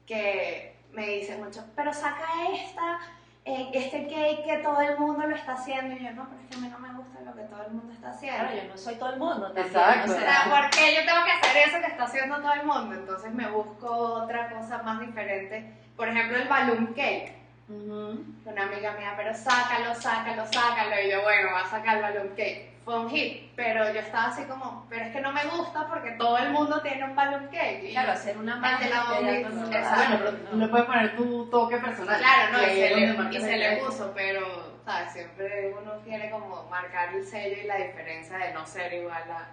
que me dicen mucho, pero saca esta, eh, este cake que todo el mundo lo está haciendo. Y yo, no, pero es que a mí no me lo que todo el mundo está haciendo. Claro, yo no soy todo el mundo. también, Exacto. o sea, ¿por qué yo tengo que hacer eso que está haciendo todo el mundo? Entonces me busco otra cosa más diferente. Por ejemplo, el balloon cake. ujú. Una amiga mía, pero sácalo, sácalo, sácalo. Y yo, bueno, va a sacar el balloon cake. Fue un hit, pero yo estaba así como, pero es que no me gusta porque todo el mundo tiene un balloon cake. Y Claro, hacer una magia de la hace. Bueno, pero tú le puedes poner tu toque personal. Claro, no, y, se le, y se le puso, pero, ¿sabes? Siempre uno quiere como marcar el sello y la diferencia de no ser igual a...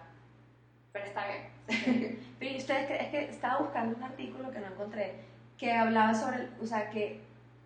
Pero está bien. Pero ¿y ustedes es que estaba buscando un artículo que no encontré que hablaba sobre, o sea, que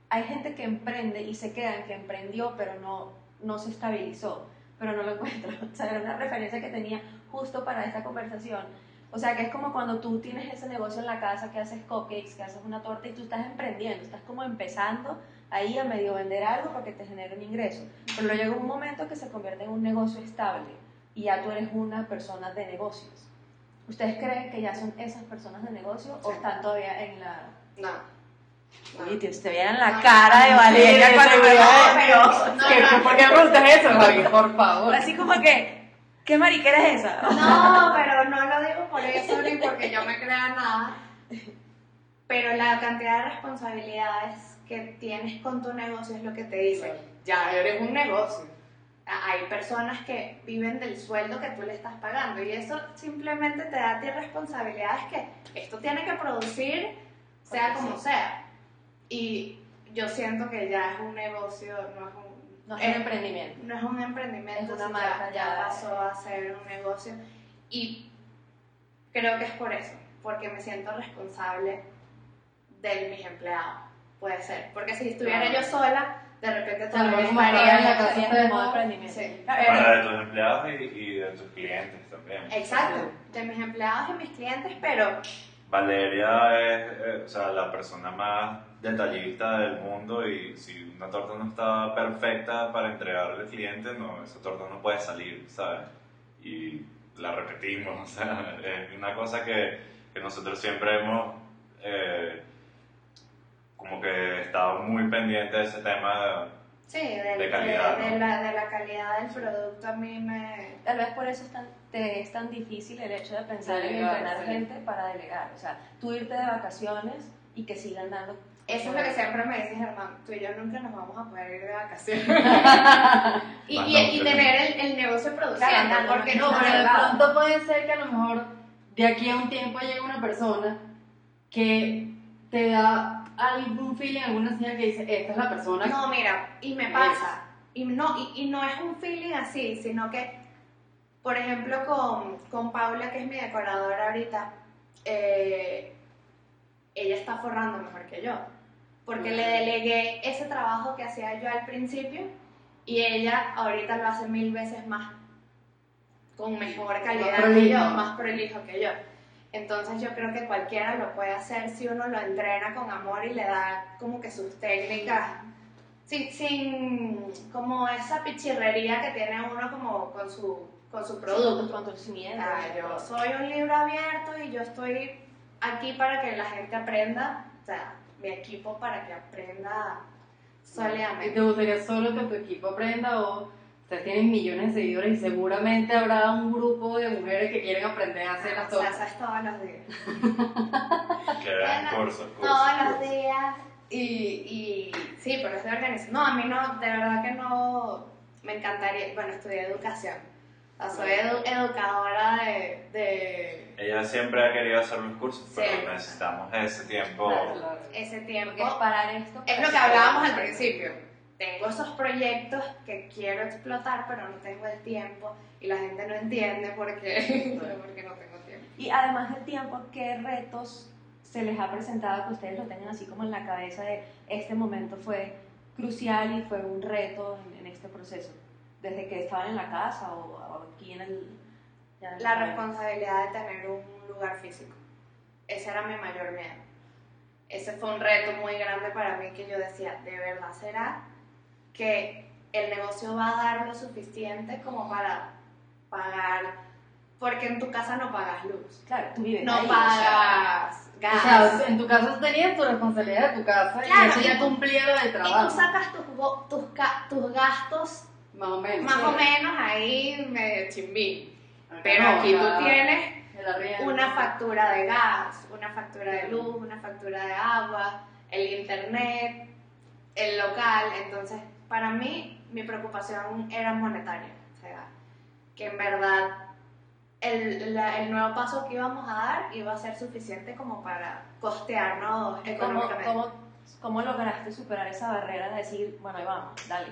hay gente que emprende y se queda en que emprendió, pero no, no se estabilizó, pero no lo encuentro. O sea, era una referencia que tenía justo para esta conversación. O sea, que es como cuando tú tienes ese negocio en la casa, que haces cupcakes, que haces una torta y tú estás emprendiendo, estás como empezando ahí a medio vender algo para que te genere un ingreso. Pero luego llega un momento que se convierte en un negocio estable y ya tú eres una persona de negocios. ¿Ustedes creen que ya son esas personas de negocio o están todavía en la... No. Oye, tío, te vieran la cara de Valeria Sí, cuando me sí. dijo, pero... No, ¿Qué- no. ¿Por qué me preguntas eso, Javi? Por favor. Así como que, ¿qué mariquera es esa? No, pero no lo digo por eso ni porque yo me crea nada. Pero la cantidad de responsabilidades que tienes con tu negocio es lo que te dice. Ya eres un negocio. Hay personas que viven del sueldo que tú le estás pagando y eso simplemente te da a ti responsabilidades que esto tiene que producir sea Porque como sí. sea. Y yo siento que ya es un negocio, no es un, No es un emprendimiento. no es un emprendimiento, Es una marca ya. ya pasó a ser un negocio y creo que es por eso, porque me siento responsable de mis empleados, puede ser, porque si estuviera Claro. yo sola, de repente Claro, como estaría estaría en la ustedes en modo emprendimiento. Sí. Claro, Para de tus empleados y, y de tus clientes también. Exacto, de mis empleados y mis clientes, pero Valeria es eh, o sea, la persona más detallista del mundo y si una torta no está perfecta para entregarle al cliente, no, esa torta no puede salir, ¿sabes? Y la repetimos, o sea, es una cosa que, que nosotros siempre hemos eh, como que estado muy pendiente de ese tema. sí, del- De calidad, de, ¿no? la, de la calidad del producto a mí me... Tal vez por eso es tan, te es tan difícil el hecho de pensar en Delegar, entrenar sí. gente para delegar. O sea, tú irte de vacaciones y que sigan dando. Eso es lo que siempre me dice Germán, tú y yo nunca nos vamos a poder ir de vacaciones. y, y, y tener el, el negocio produciendo, Claro, no, porque no, pero de pronto puede ser que a lo mejor de aquí a un tiempo llegue una persona que te da algún feeling, alguna señal que dice, esta es la persona No, mira, y me pasa, y no, y, y no es un feeling así, sino que, por ejemplo, con, con Paula, que es mi decoradora ahorita, eh, ella está forrando mejor que yo, porque le delegué ese trabajo que hacía yo al principio y ella ahorita lo hace mil veces más, con mejor calidad que prolijo. yo, más prolijo que yo. Entonces yo creo que cualquiera lo puede hacer si uno lo entrena con amor y le da como que sus técnicas, sin, sin como esa pichirrería que tiene uno como con su, con su producto. Con conocimiento. Ah, yo soy un libro abierto y yo estoy aquí para que la gente aprenda, o sea, mi equipo para que aprenda ¿Y sólidamente. te gustaría solo que tu equipo aprenda o ustedes tienen millones de seguidores y seguramente habrá un grupo de mujeres que quieren aprender a hacer las tortas? es todos los días. Que cursos, cursos. Todos los días. Y, y sí, pero es de organización. No, a mí no, de verdad que no me encantaría. Bueno, estudié educación. O sea, soy edu- educadora de, de Ella siempre ha querido hacer los cursos, pero necesitamos ese tiempo. Claro. Claro. ese tiempo. Porque es parar esto. Es lo que hablábamos al principio. Tengo esos proyectos que quiero explotar, pero no tengo el tiempo y la gente no entiende por qué, porque no tengo tiempo. Y además del tiempo, ¿qué retos se les ha presentado que ustedes lo tengan así como en la cabeza de este momento fue crucial y fue un reto en, en este proceso? Desde que estaban en la casa o, o aquí en el... en el La país? responsabilidad de tener un lugar físico. Ese era mi mayor miedo. Ese fue un reto muy grande para mí que yo decía, ¿de verdad será que el negocio va a dar lo suficiente como para pagar? Porque en tu casa no pagas luz, Claro, tú vives no ahí, o sea, pagas O gas. sea, en tu caso tenías tu responsabilidad de tu casa Claro, y eso ya cumplía lo del Y tú trabajo. sacas tus, tus, tus gastos Más o menos. más sí. o menos ahí medio chimbín. Pero aquí tú tienes una factura de gas, una factura de luz, una factura de agua, el internet, el local. Entonces, para mí, mi preocupación era monetaria. O sea, que en verdad el, la- el nuevo paso que íbamos a dar iba a ser suficiente como para costearnos ¿Cómo, económicamente. cómo, ¿Cómo lograste superar esa barrera de decir, bueno, ahí vamos, dale?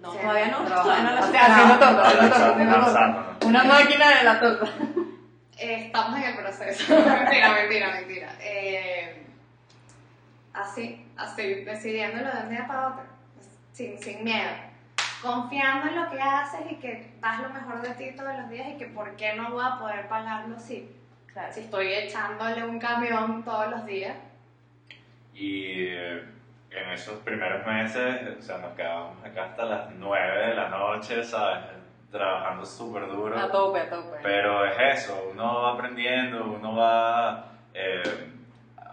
No, Sí, todavía no, todavía no O sea, haciendo haciendo ¿no? Una máquina de la torta. Eh, estamos en el proceso. mentira, mentira, mentira. Eh, así, así, decidiéndolo de un día para otro, sin, sin miedo. Confiando en lo que haces y que das lo mejor de ti todos los días y que por qué no voy a poder pagarlo si, Claro. si estoy echándole un camión todos los días. Y eh, en esos primeros meses, o sea, nos quedábamos acá hasta las 9 de la noche, ¿sabes? Trabajando súper duro. A tope, a tope. Pero es eso, uno va aprendiendo, uno va eh,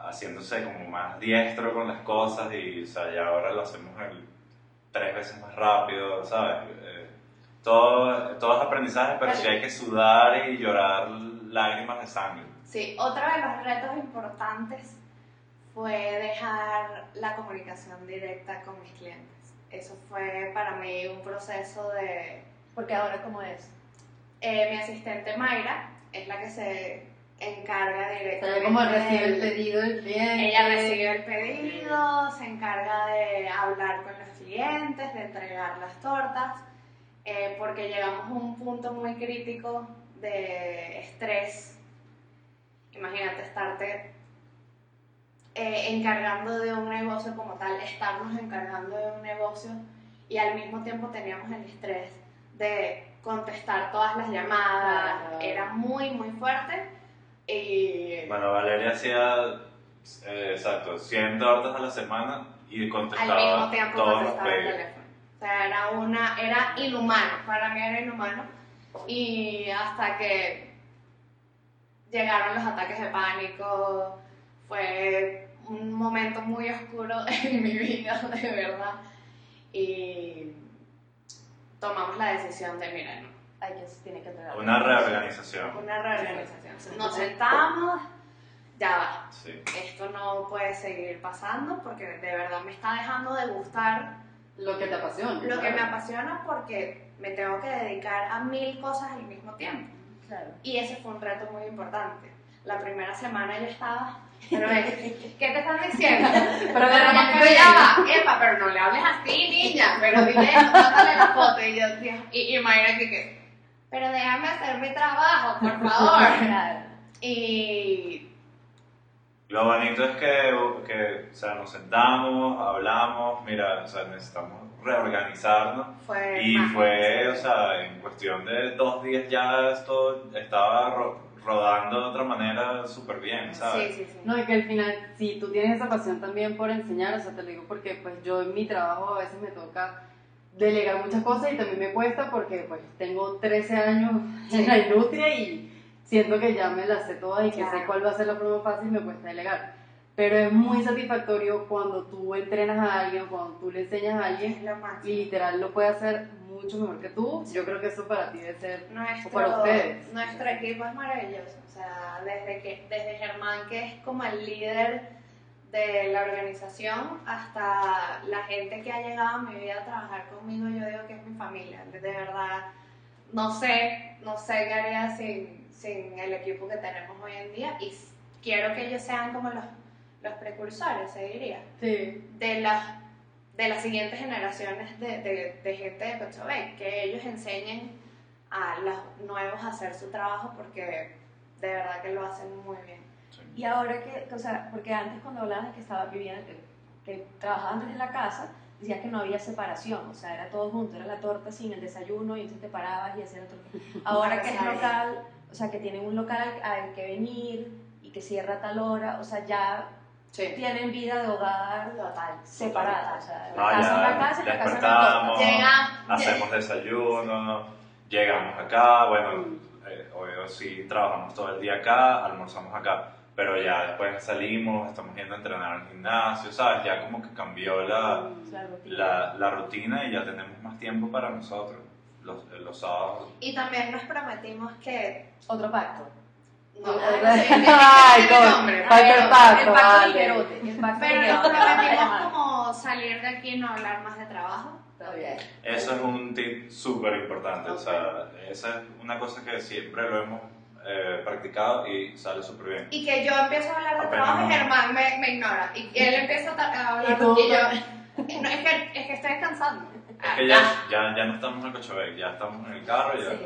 haciéndose como más diestro con las cosas y, o sea, ya ahora lo hacemos el- tres veces más rápido, ¿sabes? Eh, todo, todo es aprendizaje, pero sí hay que sudar y llorar lágrimas de sangre. Sí, otro de los retos importantes fue dejar la comunicación directa con mis clientes. Eso fue para mí un proceso de... Porque ahora, ¿cómo es? eh, mi asistente Mayra es la que se encarga directamente. sea, como recibe el pedido del cliente. Ella recibe el pedido, se encarga de hablar con los clientes, de entregar las tortas, eh, porque llegamos a un punto muy crítico de estrés. Imagínate estarte eh, encargando de un negocio como tal, estarnos encargando de un negocio y al mismo tiempo teníamos el estrés de contestar todas las llamadas. Claro. Era muy, muy fuerte. Y Bueno, Valeria hacía, eh, exacto, 100 tortas a la semana y al contestaba mismo tiempo todos los el pedidos. teléfono. O sea, era, una, era inhumano, para mí era inhumano. Y hasta que llegaron los ataques de pánico, fue un momento muy oscuro en mi vida, de verdad. Y tomamos la decisión de, mira, no, Hay que, tiene que entregar. Una reorganización. una reorganización. Nos sentamos, ya va, Sí. esto no puede seguir pasando porque de verdad me está dejando de gustar Lo que te apasiona. lo que ¿sabes? me apasiona porque me tengo que dedicar a mil cosas al mismo tiempo. Claro. Y ese fue un reto muy importante. La primera semana yo estaba, pero es, ¿qué te están diciendo? Pero de repente pero ya va, Epa, pero no le hables así, niña, pero dile mándale la foto. Y yo, y, y Mayra que, que, pero déjame hacer mi trabajo, por favor. Y Lo bonito es que, que o sea, nos sentamos, hablamos, mira, o sea, necesitamos reorganizarnos. fue Y mágico. fue, o sea, en cuestión de dos días ya esto estaba ro- rodando de otra manera súper bien, ¿sabes? Sí, sí, sí. No, y que al final, si tú tienes esa pasión también por enseñar, o sea, te lo digo porque pues yo en mi trabajo a veces me toca delegar muchas cosas y también me cuesta porque pues tengo 13 años en la industria y siento que ya me las sé todas y que sé cuál va a ser la forma fácil me cuesta delegar. Pero es muy satisfactorio cuando tú entrenas a alguien, cuando tú le enseñas a alguien y literal lo puede hacer mucho mejor que tú. Yo creo que eso para ti debe ser Nuestro, para ustedes. nuestro equipo es maravilloso. O sea, desde, que, desde Germán, que es como el líder de la organización, hasta la gente que ha llegado a mi vida a trabajar conmigo, yo digo que es mi familia. De verdad, no sé, no sé qué haría sin, sin el equipo que tenemos hoy en día y quiero que ellos sean como los, los precursores, se diría Sí. de las, de las siguientes generaciones de, de, de gente de Cochabamba, que ellos enseñen a los nuevos a hacer su trabajo porque de verdad que lo hacen muy bien. Y ahora que, o sea, porque antes cuando hablabas de que estaba viviendo, que, que trabajaban desde la casa, decías que no había separación, o sea, era todo junto, era la torta sin el desayuno y entonces te parabas y hacías torta. Ahora que es local, o sea, que tienen un local al, al que venir y que cierra a tal hora, o sea, ya Sí. tienen vida de hogar Total. separada, o sea, la No, casa ya la casa y la casa la. Llega- hacemos desayuno, llegamos acá, bueno, eh, obvio sí trabajamos todo el día acá, almorzamos acá, pero ya después salimos, estamos yendo a entrenar al gimnasio, ¿sabes? Ya como que cambió la, La rutina. la, la rutina y ya tenemos más tiempo para nosotros, los, eh, los sábados. Y también nos prometimos que... Otro pacto. No, Ay, sí, Ay, con- el pacto, vale. El pacto Pero nos prometimos como salir de aquí y no hablar más de trabajo. Bien. Eso es un tip súper importante, o sea, esa es una cosa que siempre lo hemos eh, practicado y sale súper bien. Y que yo empiezo a hablar de Apenas trabajo y no. Germán me, me ignora. Y él empieza a hablar Y tú- y yo... No, es, que, es que estoy descansando. Es que ya, ya, ya no estamos en Cochabamba, ya estamos en el carro y ya. Sí.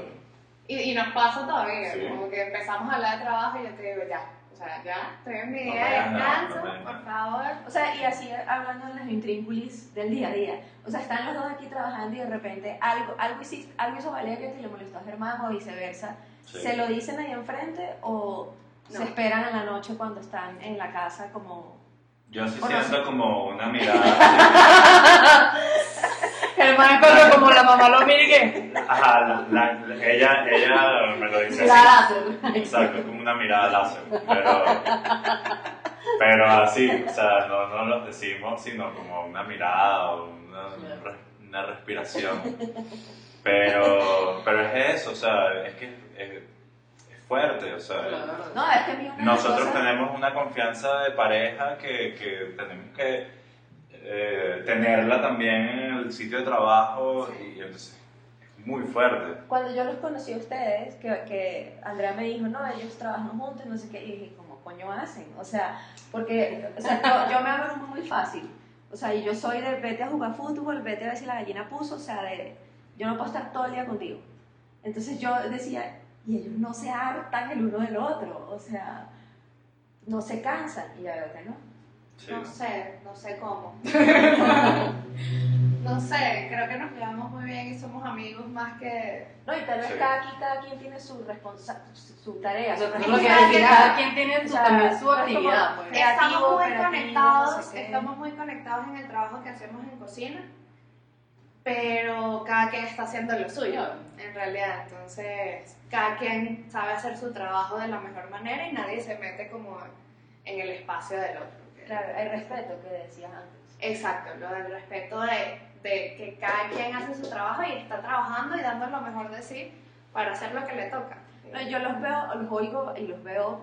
Y, y nos pasa todavía, Sí. como que empezamos a hablar de trabajo y yo te digo, ya, o sea, ya, estoy en mi No día de descanso, no digas por favor. O sea, y así hablando de las intríngulis del día a día. O sea, están los dos aquí trabajando y de repente algo, algo, hiciste, algo hizo Valeria que le molestó a Germán o viceversa. Sí. ¿Se lo dicen ahí enfrente o No. se esperan a la noche cuando están en la casa como... Yo sí no siento sé. como una mirada. Germán corre como la mamá lo mire que. Ajá, la- la- la- ella, ella me lo dice La así. láser. Exacto, como una mirada láser. Pero, Pero así, o sea, no, no los decimos, sino como una mirada o una, una respiración. Pero, pero es eso, o sea, es que es, es fuerte, o sea. No, es que a mí una de las Nosotros cosas- tenemos una confianza de pareja que, que tenemos que eh, tenerla también en el sitio de trabajo y entonces es muy fuerte. Cuando yo los conocí a ustedes, que, que Andrea me dijo, no, ellos trabajan juntos, no sé qué, y dije, ¿cómo coño hacen? O sea, porque o sea, yo, yo me abrumo muy fácil. O sea, y yo soy de vete a jugar fútbol, vete a ver si la gallina puso, o sea, de, yo no puedo estar todo el día contigo. Entonces yo decía, y ellos no se hartan el uno del otro, o sea, no se cansan, y ya veo que no. Sí. No sé, no sé cómo. no sé, creo que nos llevamos muy bien y somos amigos más que... No, y tal vez Sí. cada, aquí, cada quien tiene su, responsa su, su tarea, su que Cada quien- cada quien tiene O su, sea, también su como- actividad. pues. Creativo, estamos muy conectados, no sé estamos muy conectados en el trabajo que hacemos en cocina, pero cada quien está haciendo lo suyo, en realidad. Entonces, cada quien sabe hacer su trabajo de la mejor manera y nadie se mete como en el espacio del otro. Claro, hay respeto que decías antes. Exacto, lo del respeto de, de que cada quien hace su trabajo y está trabajando y dando lo mejor de sí para hacer lo que le toca. No, yo los veo, los oigo y los veo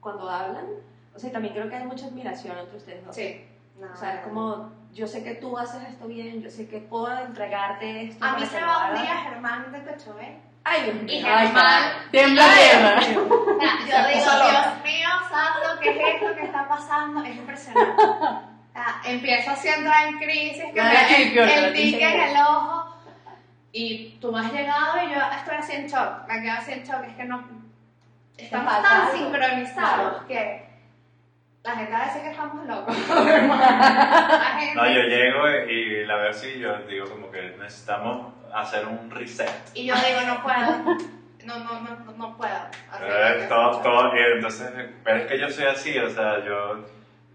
cuando hablan. O sea, también creo que hay mucha admiración entre ustedes dos. Sí. No, O sea, es como, yo sé que tú haces esto bien, yo sé que puedo entregarte esto. A mí se va un día Germán de Cochabé. Ay, Dios mío. Y Ay, Germán. Tiembla tierra. Yo digo. Dios mío, santo, ¿qué es esto que está pasando? Es impresionante. O sea, empiezo entrar en crisis, que me, el, el tique en el ojo. Y tú has llegado y yo estoy así en shock. Me quedo así en shock. Es que no. Estamos tan sincronizados Claro. que la gente va a decir que estamos locos. Gente- No, yo llego y, la veo así y yo digo como que necesitamos hacer un reset. Y yo digo, no puedo. No, no, no, no, puedo. Eh, todo, todo, entonces, pero es que yo soy así, o sea, yo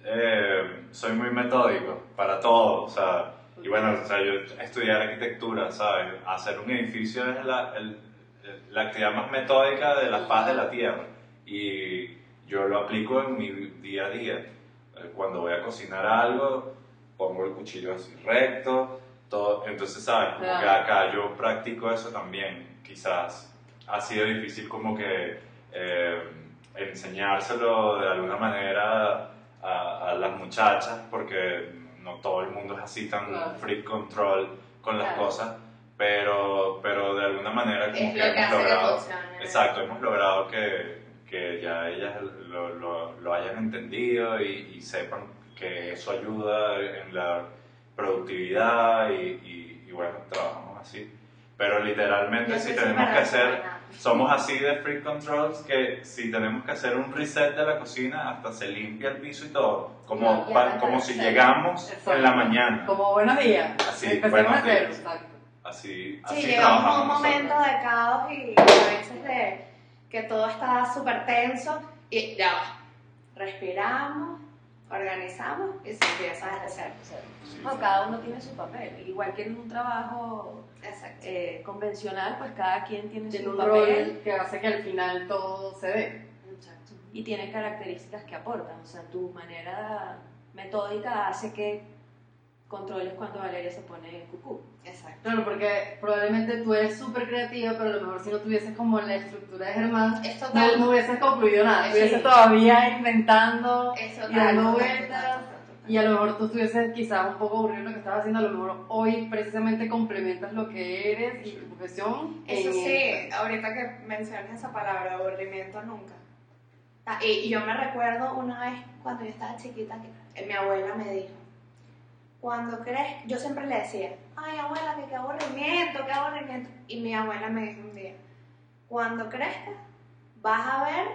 eh, soy muy metódico para todo, o sea, y bueno, o sea, yo estudiar arquitectura, ¿sabes? Hacer un edificio es la, el- la actividad más metódica de la faz de la tierra, y yo lo aplico en mi día a día. Eh, Cuando voy a cocinar algo, pongo el cuchillo así recto, todo, entonces, ¿sabes? Como que Claro. acá yo practico eso también, quizás ha sido difícil como que eh, enseñárselo de alguna manera a, a las muchachas porque no todo el mundo es así tan Claro. free control con las Claro. cosas, pero, pero de alguna manera como Es que que hemos que logrado, funcione. exacto, hemos logrado que, que ya ellas lo, lo, lo hayan entendido y, y sepan que eso ayuda en la productividad y, y, y bueno, trabajamos así. Pero literalmente si tenemos que hacer somos así de free controls que si tenemos que hacer un reset de la cocina, hasta se limpia el piso y todo. Como, Ya, pa- como si llegamos Exacto. en la mañana. Como buenos días. Así, Empecemos buenos días. Así, Sí, así llegamos a un momento nosotros. de caos y a veces de que todo está súper tenso y ya va. Respiramos, organizamos y se empieza cero. Sí, No, sí. cada uno tiene su papel. Igual que en un trabajo eh, convencional, pues cada quien tiene, Tiene su un papel rol que hace que al final todo se dé. Exacto. y tiene características que aportan. O sea, tu manera metódica hace que controles cuando Valeria se pone cucú. Exacto. Claro, porque probablemente tú eres súper creativa, pero a lo mejor si no tuvieses como la estructura de Germán, Es no, total. no hubieses concluido nada. Sí. Estuvieses todavía inventando Es y total. dando total, vueltas. y a lo mejor tú estuvieses quizás un poco aburrido en lo que estabas haciendo, a lo mejor hoy precisamente complementas lo que eres y tu profesión. Eso sí, ahorita que mencionas esa palabra, aburrimiento nunca. Ah, y, y yo me recuerdo una vez cuando yo estaba chiquita que mi abuela me dijo, cuando crees, yo siempre le decía, ay abuela, que qué aburrimiento, qué aburrimiento. Y mi abuela me dijo un día, cuando crezcas vas a ver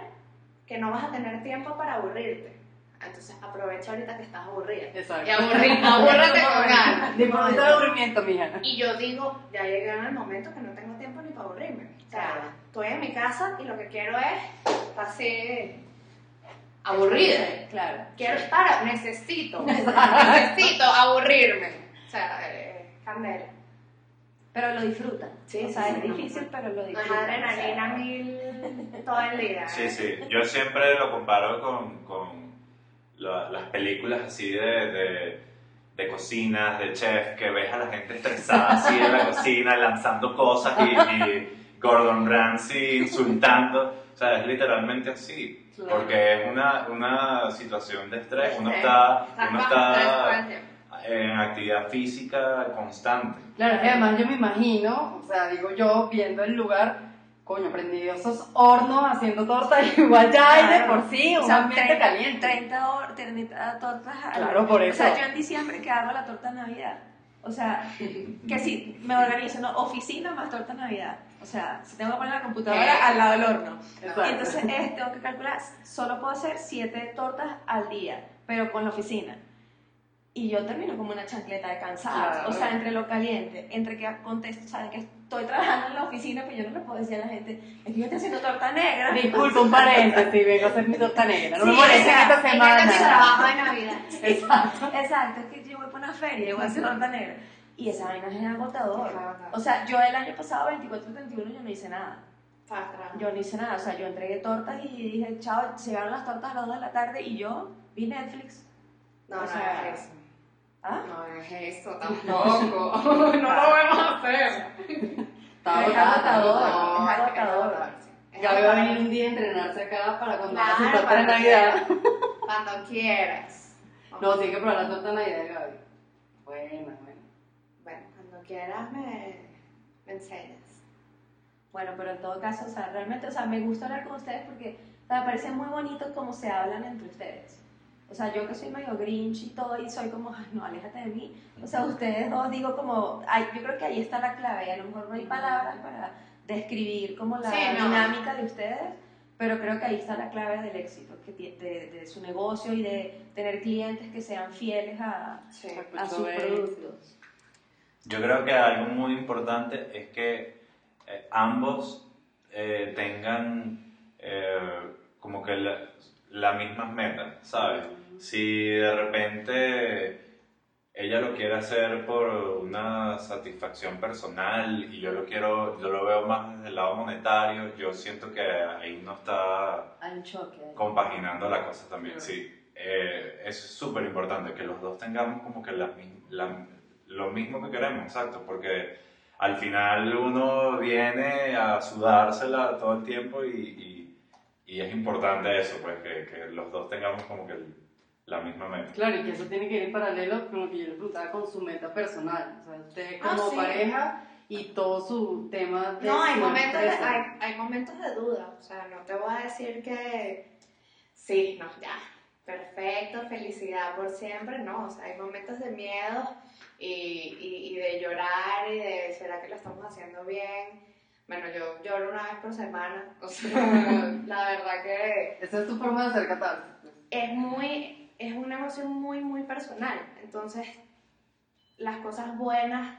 que no vas a tener tiempo para aburrirte. Entonces aprovecha ahorita que estás aburrida. Exacto. Y aburri- abúrrate con ganas. Disfruta del aburrimiento, mija. Y yo digo, ya llegué en el momento que no tengo tiempo ni para aburrirme. O sea, Claro. estoy en mi casa y lo que quiero es así aburrida. Claro. Quiero estar, necesito, necesito aburrirme. O sea, eh, candela. Pero lo disfrutan. Sí, o sea, sí, es sí, no, difícil, pero lo disfrutan. adrenalina o sea, mil todo el día. Sí, sí. Yo siempre lo comparo con, con la- las películas así de, de, de cocinas, de chef, que ves a la gente estresada así en la cocina, lanzando cosas y, y Gordon Ramsay insultando. O sea, es literalmente así. Claro. Porque es una, una situación de estrés, uno está, uno está en actividad física constante. Claro, además yo me imagino, o sea, digo yo, viendo el lugar, coño, prendido esos hornos haciendo torta, igual ya hay de por sí un O sea, ambiente 30, caliente. 30, hor- 30 tortas Claro, por O sea, eso. yo en diciembre que hago la torta de Navidad. O sea, que si me organizo, ¿no? Oficina más torta de Navidad. O sea, si tengo que poner la computadora Eh. al lado del horno. Y entonces eh, tengo que calcular, solo puedo hacer 7 tortas al día, pero con la oficina. Y yo termino como una chancleta de cansada. Claro. O sea, entre lo caliente, entre que contesto, saben que estoy trabajando en la oficina, pues yo no le puedo decir a la gente, es que yo estoy haciendo torta negra. Disculpa un paréntesis, vengo a hacer mi torta negra. No me Sí, molesta o sea, esta Es que semana. es trabajo de Navidad. Exacto. Exacto, es que yo voy para una feria y voy a hacer torta negra. Y esa vaina es agotador. O sea, yo el año pasado, 24 y 31, yo no hice nada. Yo no hice nada. O sea, yo entregué tortas y dije, chao, llegaron las tortas a las 2 de la tarde y yo vi Netflix. No, o no sea, es eso. ¿Ah? No es eso tampoco. no lo vamos a hacer. Está Es agotado. agotador. No, es agotador. Gaby va a venir un día a entrenarse acá para cuando haga su Claro, torta de cuando Navidad. quieras. Cuando quieras. No, tiene que probar la torta de Navidad Gaby. Buena, quieras me, me enseñas. Bueno, pero en todo caso, o sea, realmente, o sea, me gusta hablar con ustedes porque o sea, me parece muy bonito cómo se hablan entre ustedes. O sea, yo que soy medio grinch y todo, y soy como, ay, no, aléjate de mí. O sea, ustedes dos digo como, ay, yo creo que ahí está la clave. A lo mejor no hay palabras para describir como la Sí, no. dinámica de ustedes, pero creo que ahí está la clave del éxito, que de, de su negocio y de tener clientes que sean fieles a, Sí. a sus productos. Yo creo que algo muy importante es que eh, ambos eh, tengan eh, como que la, las mismas metas, ¿sabes? Si de repente ella lo quiere hacer por una satisfacción personal y yo lo quiero, yo lo veo más desde el lado monetario, yo siento que ahí no está compaginando la cosa también, sí. Eh, es súper importante, que los dos tengamos como que la la- lo mismo que queremos, exacto, porque al final uno viene a sudársela todo el tiempo y, y- y es importante eso, pues que, que los dos tengamos como que el- la misma meta. Claro, y que eso tiene que ir en paralelo con lo que yo le preguntaba con su meta personal. O sea, usted Ah, como sí. pareja y todo su tema de No, hay momentos, de, hay, hay momentos de duda. O sea, no te voy a decir que sí, no, ya, perfecto, felicidad por siempre. No, o sea, hay momentos de miedo y, y, y de llorar y de ¿será que lo estamos haciendo bien? Bueno, yo lloro una vez por semana. O sea, la verdad que Esa es tu forma de hacer catarsis. pues. es muy, es una emoción muy, muy personal. Entonces, las cosas buenas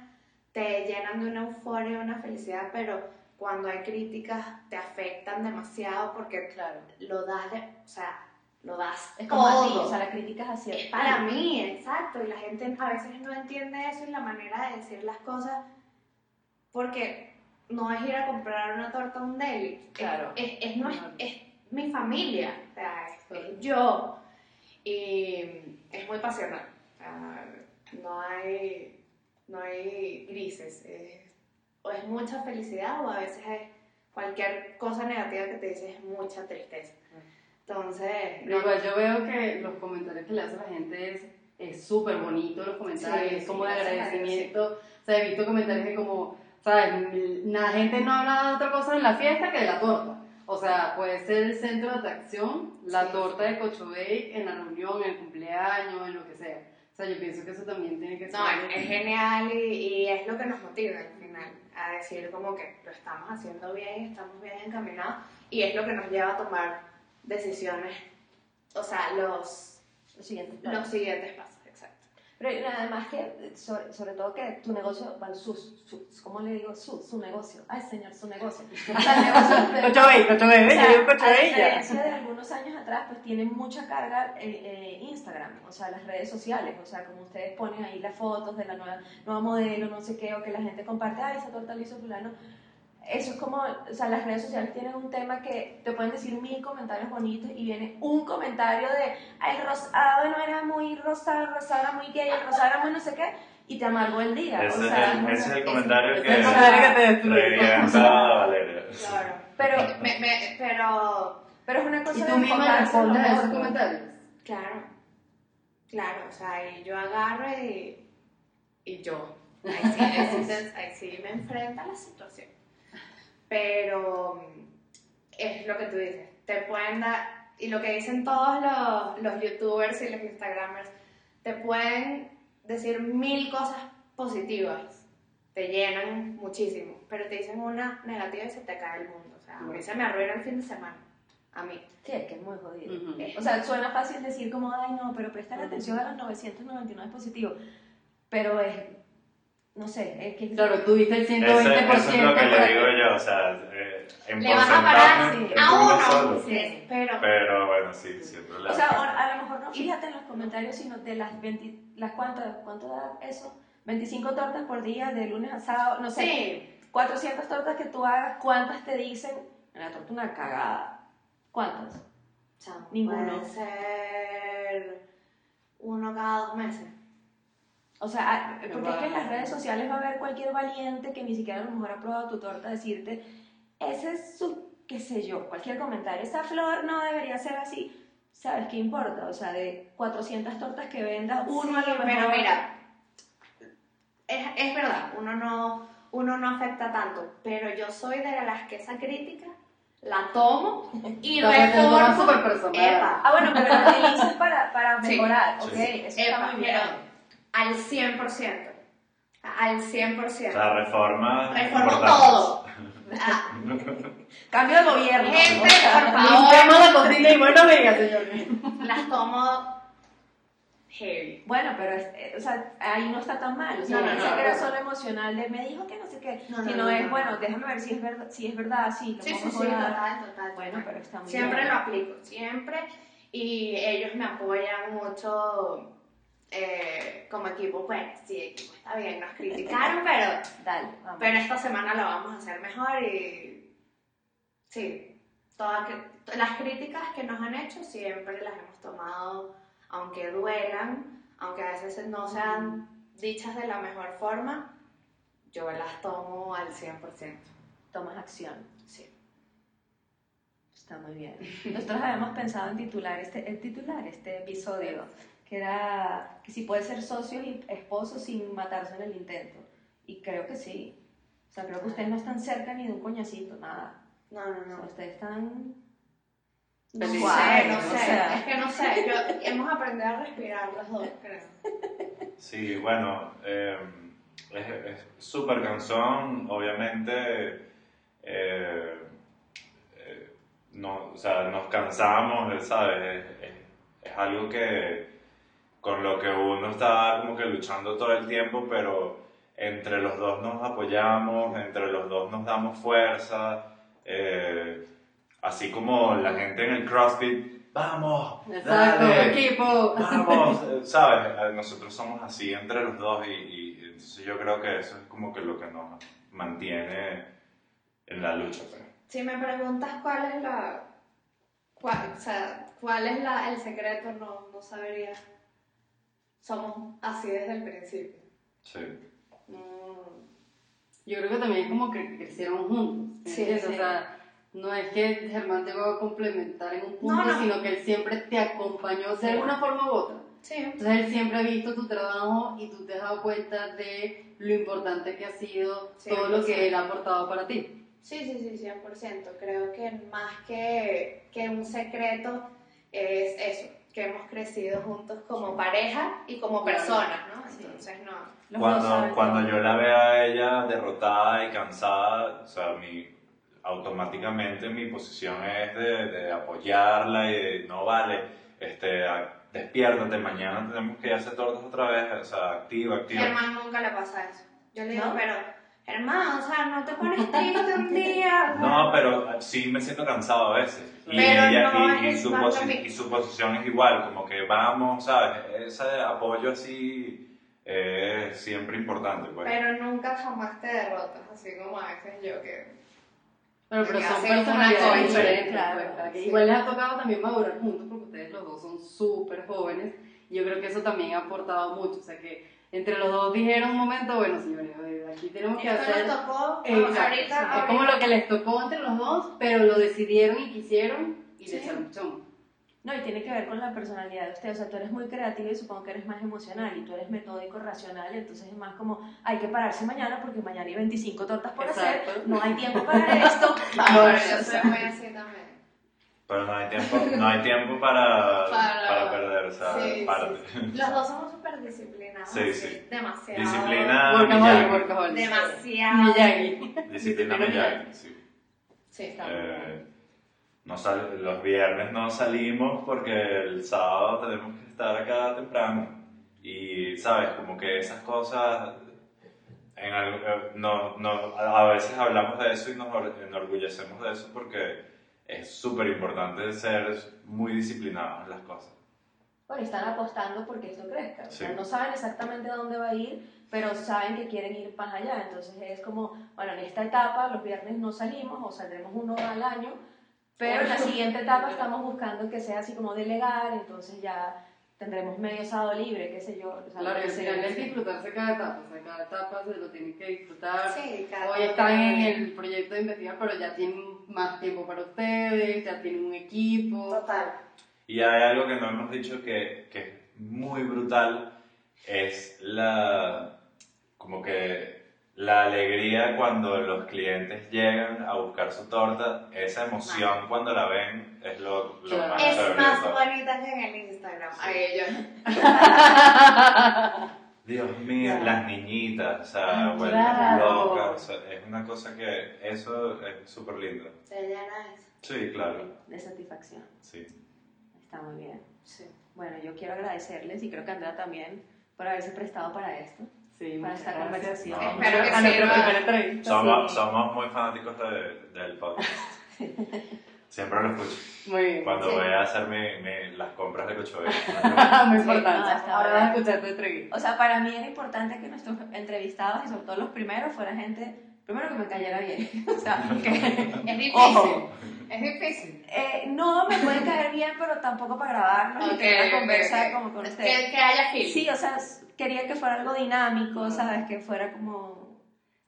te llenan de una euforia, una felicidad, pero cuando hay críticas te afectan demasiado porque Claro. lo das, de- o sea, lo das Es como a ti, todo. o sea, la crítica es hacia es ti. para mí, exacto, y la gente a veces no entiende eso y la manera de decir las cosas porque no es ir a comprar una torta a un deli, Claro. es, es, no es- es mi familia, o sea, es, yo, y es muy pasional, o sea, no hay, no hay grises, es- o es mucha felicidad o a veces es cualquier cosa negativa que te dice es mucha tristeza. Entonces, Pero igual yo veo que los comentarios que le hace la gente es es súper bonito los comentarios, Sí, es sí, como de agradecimiento. O sea, he visto comentarios que como, ¿sabes? La gente no habla de otra cosa en la fiesta que de la torta. O sea, puede ser el centro de atracción, la Sí. torta de Cocho Bake en la reunión, en el cumpleaños, en lo que sea. O sea, yo pienso que eso también tiene que ser. No, es, es genial y, y es lo que nos motiva al final, a decir como que lo estamos haciendo bien, estamos bien encaminados y es lo que nos lleva a tomar decisiones, o sea, los, Los siguientes los pasos. siguientes pasos, exacto. Pero además que, sobre, sobre todo que tu negocio, bueno, sus, sus, ¿cómo le digo? Su, su negocio. Ay, señor, su negocio. O sea, el negocio de yo digo a algunos años atrás, pues tiene mucha carga eh, eh, Instagram, o sea, las redes sociales, o sea, como ustedes ponen ahí las fotos de la nueva, nueva modelo, no sé qué, o que la gente comparte, ay, esa torta la hizo fulano. Eso es como, o sea, las redes sociales tienen un tema que te pueden decir mil comentarios bonitos y viene un comentario de, "Ay, el rosado no era muy rosado, el rosado era muy gay, el rosado era muy no sé qué, y te amargó el día. Ese, o es sea, el, ese es el comentario que es te destruye. revienta a Valeria. Claro. Pero, Me- me- pero, pero es una ¿Y cosa tú de misma respondes a esos comentarios? claro, claro, o sea, y yo agarro y, y yo. Ahí sí, ahí sí te- ahí sí me enfrenta a la situación. Pero mm, es lo que tú dices, te pueden dar, y lo que dicen todos los, los youtubers y los instagramers, te pueden decir mil cosas positivas, te llenan muchísimo, pero te dicen una negativa y se te cae el mundo. O sea, a mí se me arruina el fin de semana. A mí. Sí, es que es muy jodido. Ujú. O sea, suena fácil decir como, ay, no, pero prestar atención a los 999 positivos. Pero es, no sé, es que... Claro, tuviste el 120% Ese- eso es lo que para le digo yo, o sea, eh, en Le vas a parar sí, a uno solo. Sí, pero. Pero bueno, sí, siempre la O sea, o- a lo mejor no fíjate en los comentarios, sino de las 20, las cuantas, ¿cuánto da eso? 25 tortas por día, de lunes a sábado, no sé, Sí, 400 tortas que tú hagas, ¿cuántas te dicen? La torta una cagada. ¿Cuántas? chamo, Ninguno. Puede ser uno cada dos meses. O sea, ah, porque es que en las redes sociales va a haber cualquier valiente que ni siquiera a lo mejor ha probado tu torta decirte, ese es su, qué sé yo, cualquier comentario, esa flor no debería ser así. ¿Sabes qué importa? O sea, de 400 tortas que vendas, uno Sí, a lo mejor... pero mira, es, es verdad, uno no, uno no afecta tanto, pero yo soy de las que esa crítica la tomo y O sea, te lo tomas reformo. súper personal. Epa, Ah, bueno, pero lo utilizas para, para Sí. mejorar, Sí. ok, eso está epa, muy bien. pero al 100%. Al 100%. O sea, reforma. Importantes. todo. Ah, Cambio de gobierno. Gente, por favor. Limpiamos la cocina y bueno, venga, señor. las tomo heavy. Bueno, pero es- eh, o sea, ahí no está tan mal. O sea, No, no, no, que era no. solo emocional de me dijo que no sé qué. No, no, sino no, es, no. bueno, déjame ver si es verdad, si es verdad, sí, Sí, sí, sí, total, total. Bueno, total. pero está muy Siempre bien. lo aplico, siempre. Y ellos me apoyan mucho eh, como equipo. Bueno, sí, equipo está bien, nos criticaron, pero, Dale, vamos. pero esta semana lo vamos a hacer mejor y sí, todas las críticas que nos han hecho siempre las hemos tomado, aunque duelan, aunque a veces no sean dichas de la mejor forma, yo las tomo al 100%. Tomas acción. Sí. Está muy bien. Nosotros habíamos pensado en titular este, el titular este episodio, que era que si puede ser socios y esposos sin matarse en el intento. Y creo que sí. O sea, creo que ustedes no están cerca ni de un coñacito, nada. No, no, O sea, no. ustedes están... No Feliz. sé, no O sé, sea. es que no sé, yo, hemos aprendido a respirar los dos, creo. Sí, bueno, eh, es es súper cansón, obviamente. eh, eh, no, o sea, nos cansamos, ¿sabes? Es, es- es algo que con lo que uno está como que luchando todo el tiempo, pero entre los dos nos apoyamos, entre los dos nos damos fuerza. eh, así como la gente en el CrossFit, vamos, Exacto, dale, equipo. Vamos, eh, ¿sabes? Eh, Nosotros somos así entre los dos y, y entonces yo creo que eso es como que lo que nos mantiene en la lucha. pues. Si me preguntas cuál es la. Cuál, o sea, cuál es la, el secreto, no, no sabría. Somos así desde el principio. Sí. Mm, Yo creo que también como que crecieron juntos. ¿me Sí, sí. O sea, no es que Germán te va a complementar en un punto, No, no. sino que él siempre te acompañó de una forma u otra. sí. Entonces él siempre ha visto tu trabajo y tú te has dado cuenta de lo importante que ha sido Sí, todo lo sí. que él ha aportado para ti. Sí, sí, sí, 100%. Creo que más que, que un secreto es eso, que hemos crecido juntos como pareja y como personas, ¿no? Sí. Entonces, no. Los Cuando, cuando yo la veo a ella derrotada y cansada, o sea, mi, automáticamente mi posición es de, de apoyarla y de no vale, este, a- despiértate, mañana tenemos que ir a hacer tortas otra vez, o sea, activa, activa. Germán nunca le pasa eso. Yo le digo, ¿No? pero, Germán, o sea, no te pones triste un día. No, pero sí me siento cansado a veces. Y, Pero ella- no y, y su y su posición es igual, como que vamos, ¿sabes? Ese apoyo así es siempre importante. Pues. Pero nunca jamás te derrotas, así como a veces yo que Pero, pero son personalidades cosa, diferentes. claro. pues. Que Sí. Igual les ha tocado también madurar juntos porque ustedes los dos son súper jóvenes y yo creo que eso también ha aportado mucho. O sea que entre los dos dijeron un momento, bueno señores, aquí tenemos que Esto hacer... nos tocó Exacto, ahorita. Es como lo que les tocó entre los dos, pero lo decidieron y quisieron y Sí. le echaron pichón. No, y tiene que ver con la personalidad de usted. O sea, tú eres muy creativo y supongo que eres más emocional y tú eres metódico, racional. Y entonces es más como, hay que pararse mañana porque mañana hay 25 tortas por Exacto. hacer. No hay tiempo para esto. No, No, pero o yo soy muy así también. Pero no hay tiempo, no hay tiempo para, Para- para perder, o sea, Sí, sí, parte. Los dos somos súper disciplinados. Sí, sí. Demasiado. Disciplina Workaholic, workaholic. Demasiado. Miyagi. Disciplina Miyagi, sí. Sí, está Eh, no sal- los viernes no salimos porque el sábado tenemos que estar acá temprano. Y, ¿sabes? Como que esas cosas. En algo- eh, no, no, a veces hablamos de eso y nos or- enorgullecemos de eso porque es súper importante ser muy disciplinados en las cosas. Bueno, están apostando porque esto crezca. O sea, Sí. no saben exactamente dónde va a ir, pero saben que quieren ir más allá. Entonces es como, bueno, en esta etapa los viernes no salimos o saldremos uno al año, pero en la siguiente etapa estamos buscando que sea así como delegar, entonces ya tendremos medio sábado libre, qué sé yo. o sea, Claro, sí, final hay sí. que disfrutarse cada etapa, o sea, cada etapa se lo tienen que disfrutar. Sí, cada Hoy están en el proyecto de investigar, pero ya tienen más tiempo para ustedes, ya tienen un equipo. Total. Y hay algo que no hemos dicho que, que es muy brutal, es la, como que la alegría cuando los clientes llegan a buscar su torta, esa emoción cuando la ven es lo, lo más Es chévere más todo. bonita que en el Instagram. Sí. Ay, yo. Dios mío, Claro. las niñitas, o sea, Ah, vuelven claro. locas, o sea, es una cosa que eso es súper lindo. Te llena eso. Sí, claro, De satisfacción. sí. Está muy bien. Sí. Bueno, yo quiero agradecerles y creo que Andrea también por haberse prestado para esto. Sí, Para esta gracias. conversación. No, Espero que sirva. primera entrevista. Somos, Sí. somos muy fanáticos de- del podcast. Siempre lo escucho. Muy bien. Cuando Sí. voy a hacer mi, mi- las compras de Cocho Bello. Muy Sí, importante. no, Ahora vas a escuchar tu entrevista. O sea, para mí era importante que nuestros entrevistados y sobre todo los primeros fuera gente, primero que me cayera bien. o sea, que, Es difícil. Ojo. Es difícil. eh, no me pueden caer bien, pero tampoco para grabarlos y Ok, tener una conversa ok. como con Que, ustedes. que haya feeling. Sí, o sea, quería que fuera algo dinámico, ¿sabes? Que fuera como...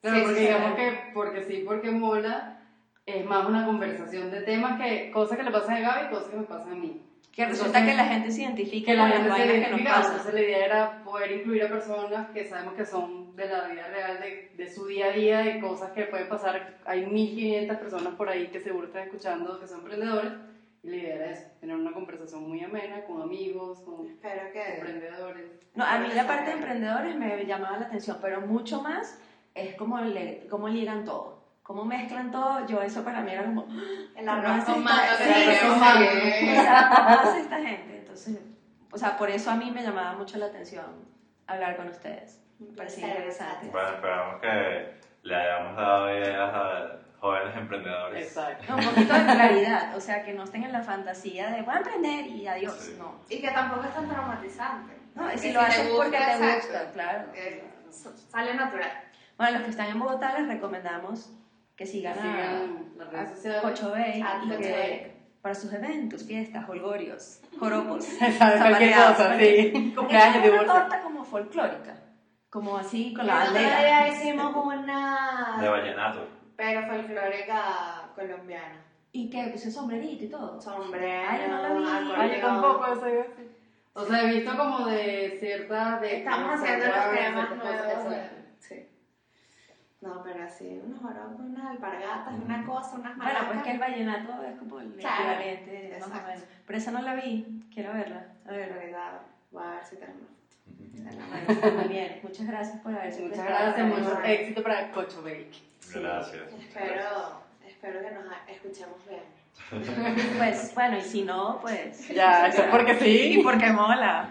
Claro, Sí, porque sí, digamos sí. que, porque sí, porque mola, es más una conversación de temas que, cosas que le pasan a Gaby y cosas que me pasan a mí. Que resulta Entonces, que la gente se identifica que la con gente las se vainas que nos identifica, pasan. entonces la idea era poder incluir a personas que sabemos que son de la vida real, de, de su día a día, de cosas que pueden pasar. Hay 1500 personas por ahí que seguro están escuchando que son emprendedores, y la idea era eso, tener una conversación muy amena con amigos, con Espero que. emprendedores. No, a mí la parte de emprendedores me llamaba la atención, pero mucho más es como, le, cómo ligan todo, cómo mezclan todo. Yo eso para mí era como, El ¿Cómo arroz con ¿cómo hace esta gente? Entonces, o sea, por eso a mí me llamaba mucho la atención hablar con ustedes. Me placer, interesante. Bueno, esperamos que le hayamos dado ideas a jóvenes emprendedores. Exacto. No, un poquito de claridad, o sea, que no estén en la fantasía de voy a emprender y adiós, Sí. no. Y que tampoco es tan traumatizante. No, Que si si lo te haces porque gusta, te exacto. gusta, claro. Eh, sale natural. Bueno, los que están en Bogotá les recomendamos que sigan, Sigan las a, a sociales. Cocho Bay A y Cocho Bay. para sus eventos, fiestas, holgorios, joropos, Cualquier cosa, sí. Es Cumpleaños, una torta como folclórica, como así con la bandera. día hicimos una. De vallenato. Pero folclórica colombiana. Y que pues, el sombrerito y todo. Sombrero. Ay, no la vi. Ay, yo tampoco, eso iba a decir. O sea, he visto como de ciertas... De, Estamos haciendo los temas nuevos. Sí. No, pero así, unos jorobos, unas alpargatas, una cosa, unas Bueno, maracas. pues que el vallenato es como el Claro, equivalente, más o exacto. menos. Pero esa no la vi, quiero verla. A ver, voy a ver si tengo muy bien. Muchas gracias por haberse Muchas gracias, mucho éxito para Cocho Bake. Gracias. Espero, espero que nos escuchemos bien. Pues bueno, y si no, pues. Ya, eso es porque sí. Y porque mola.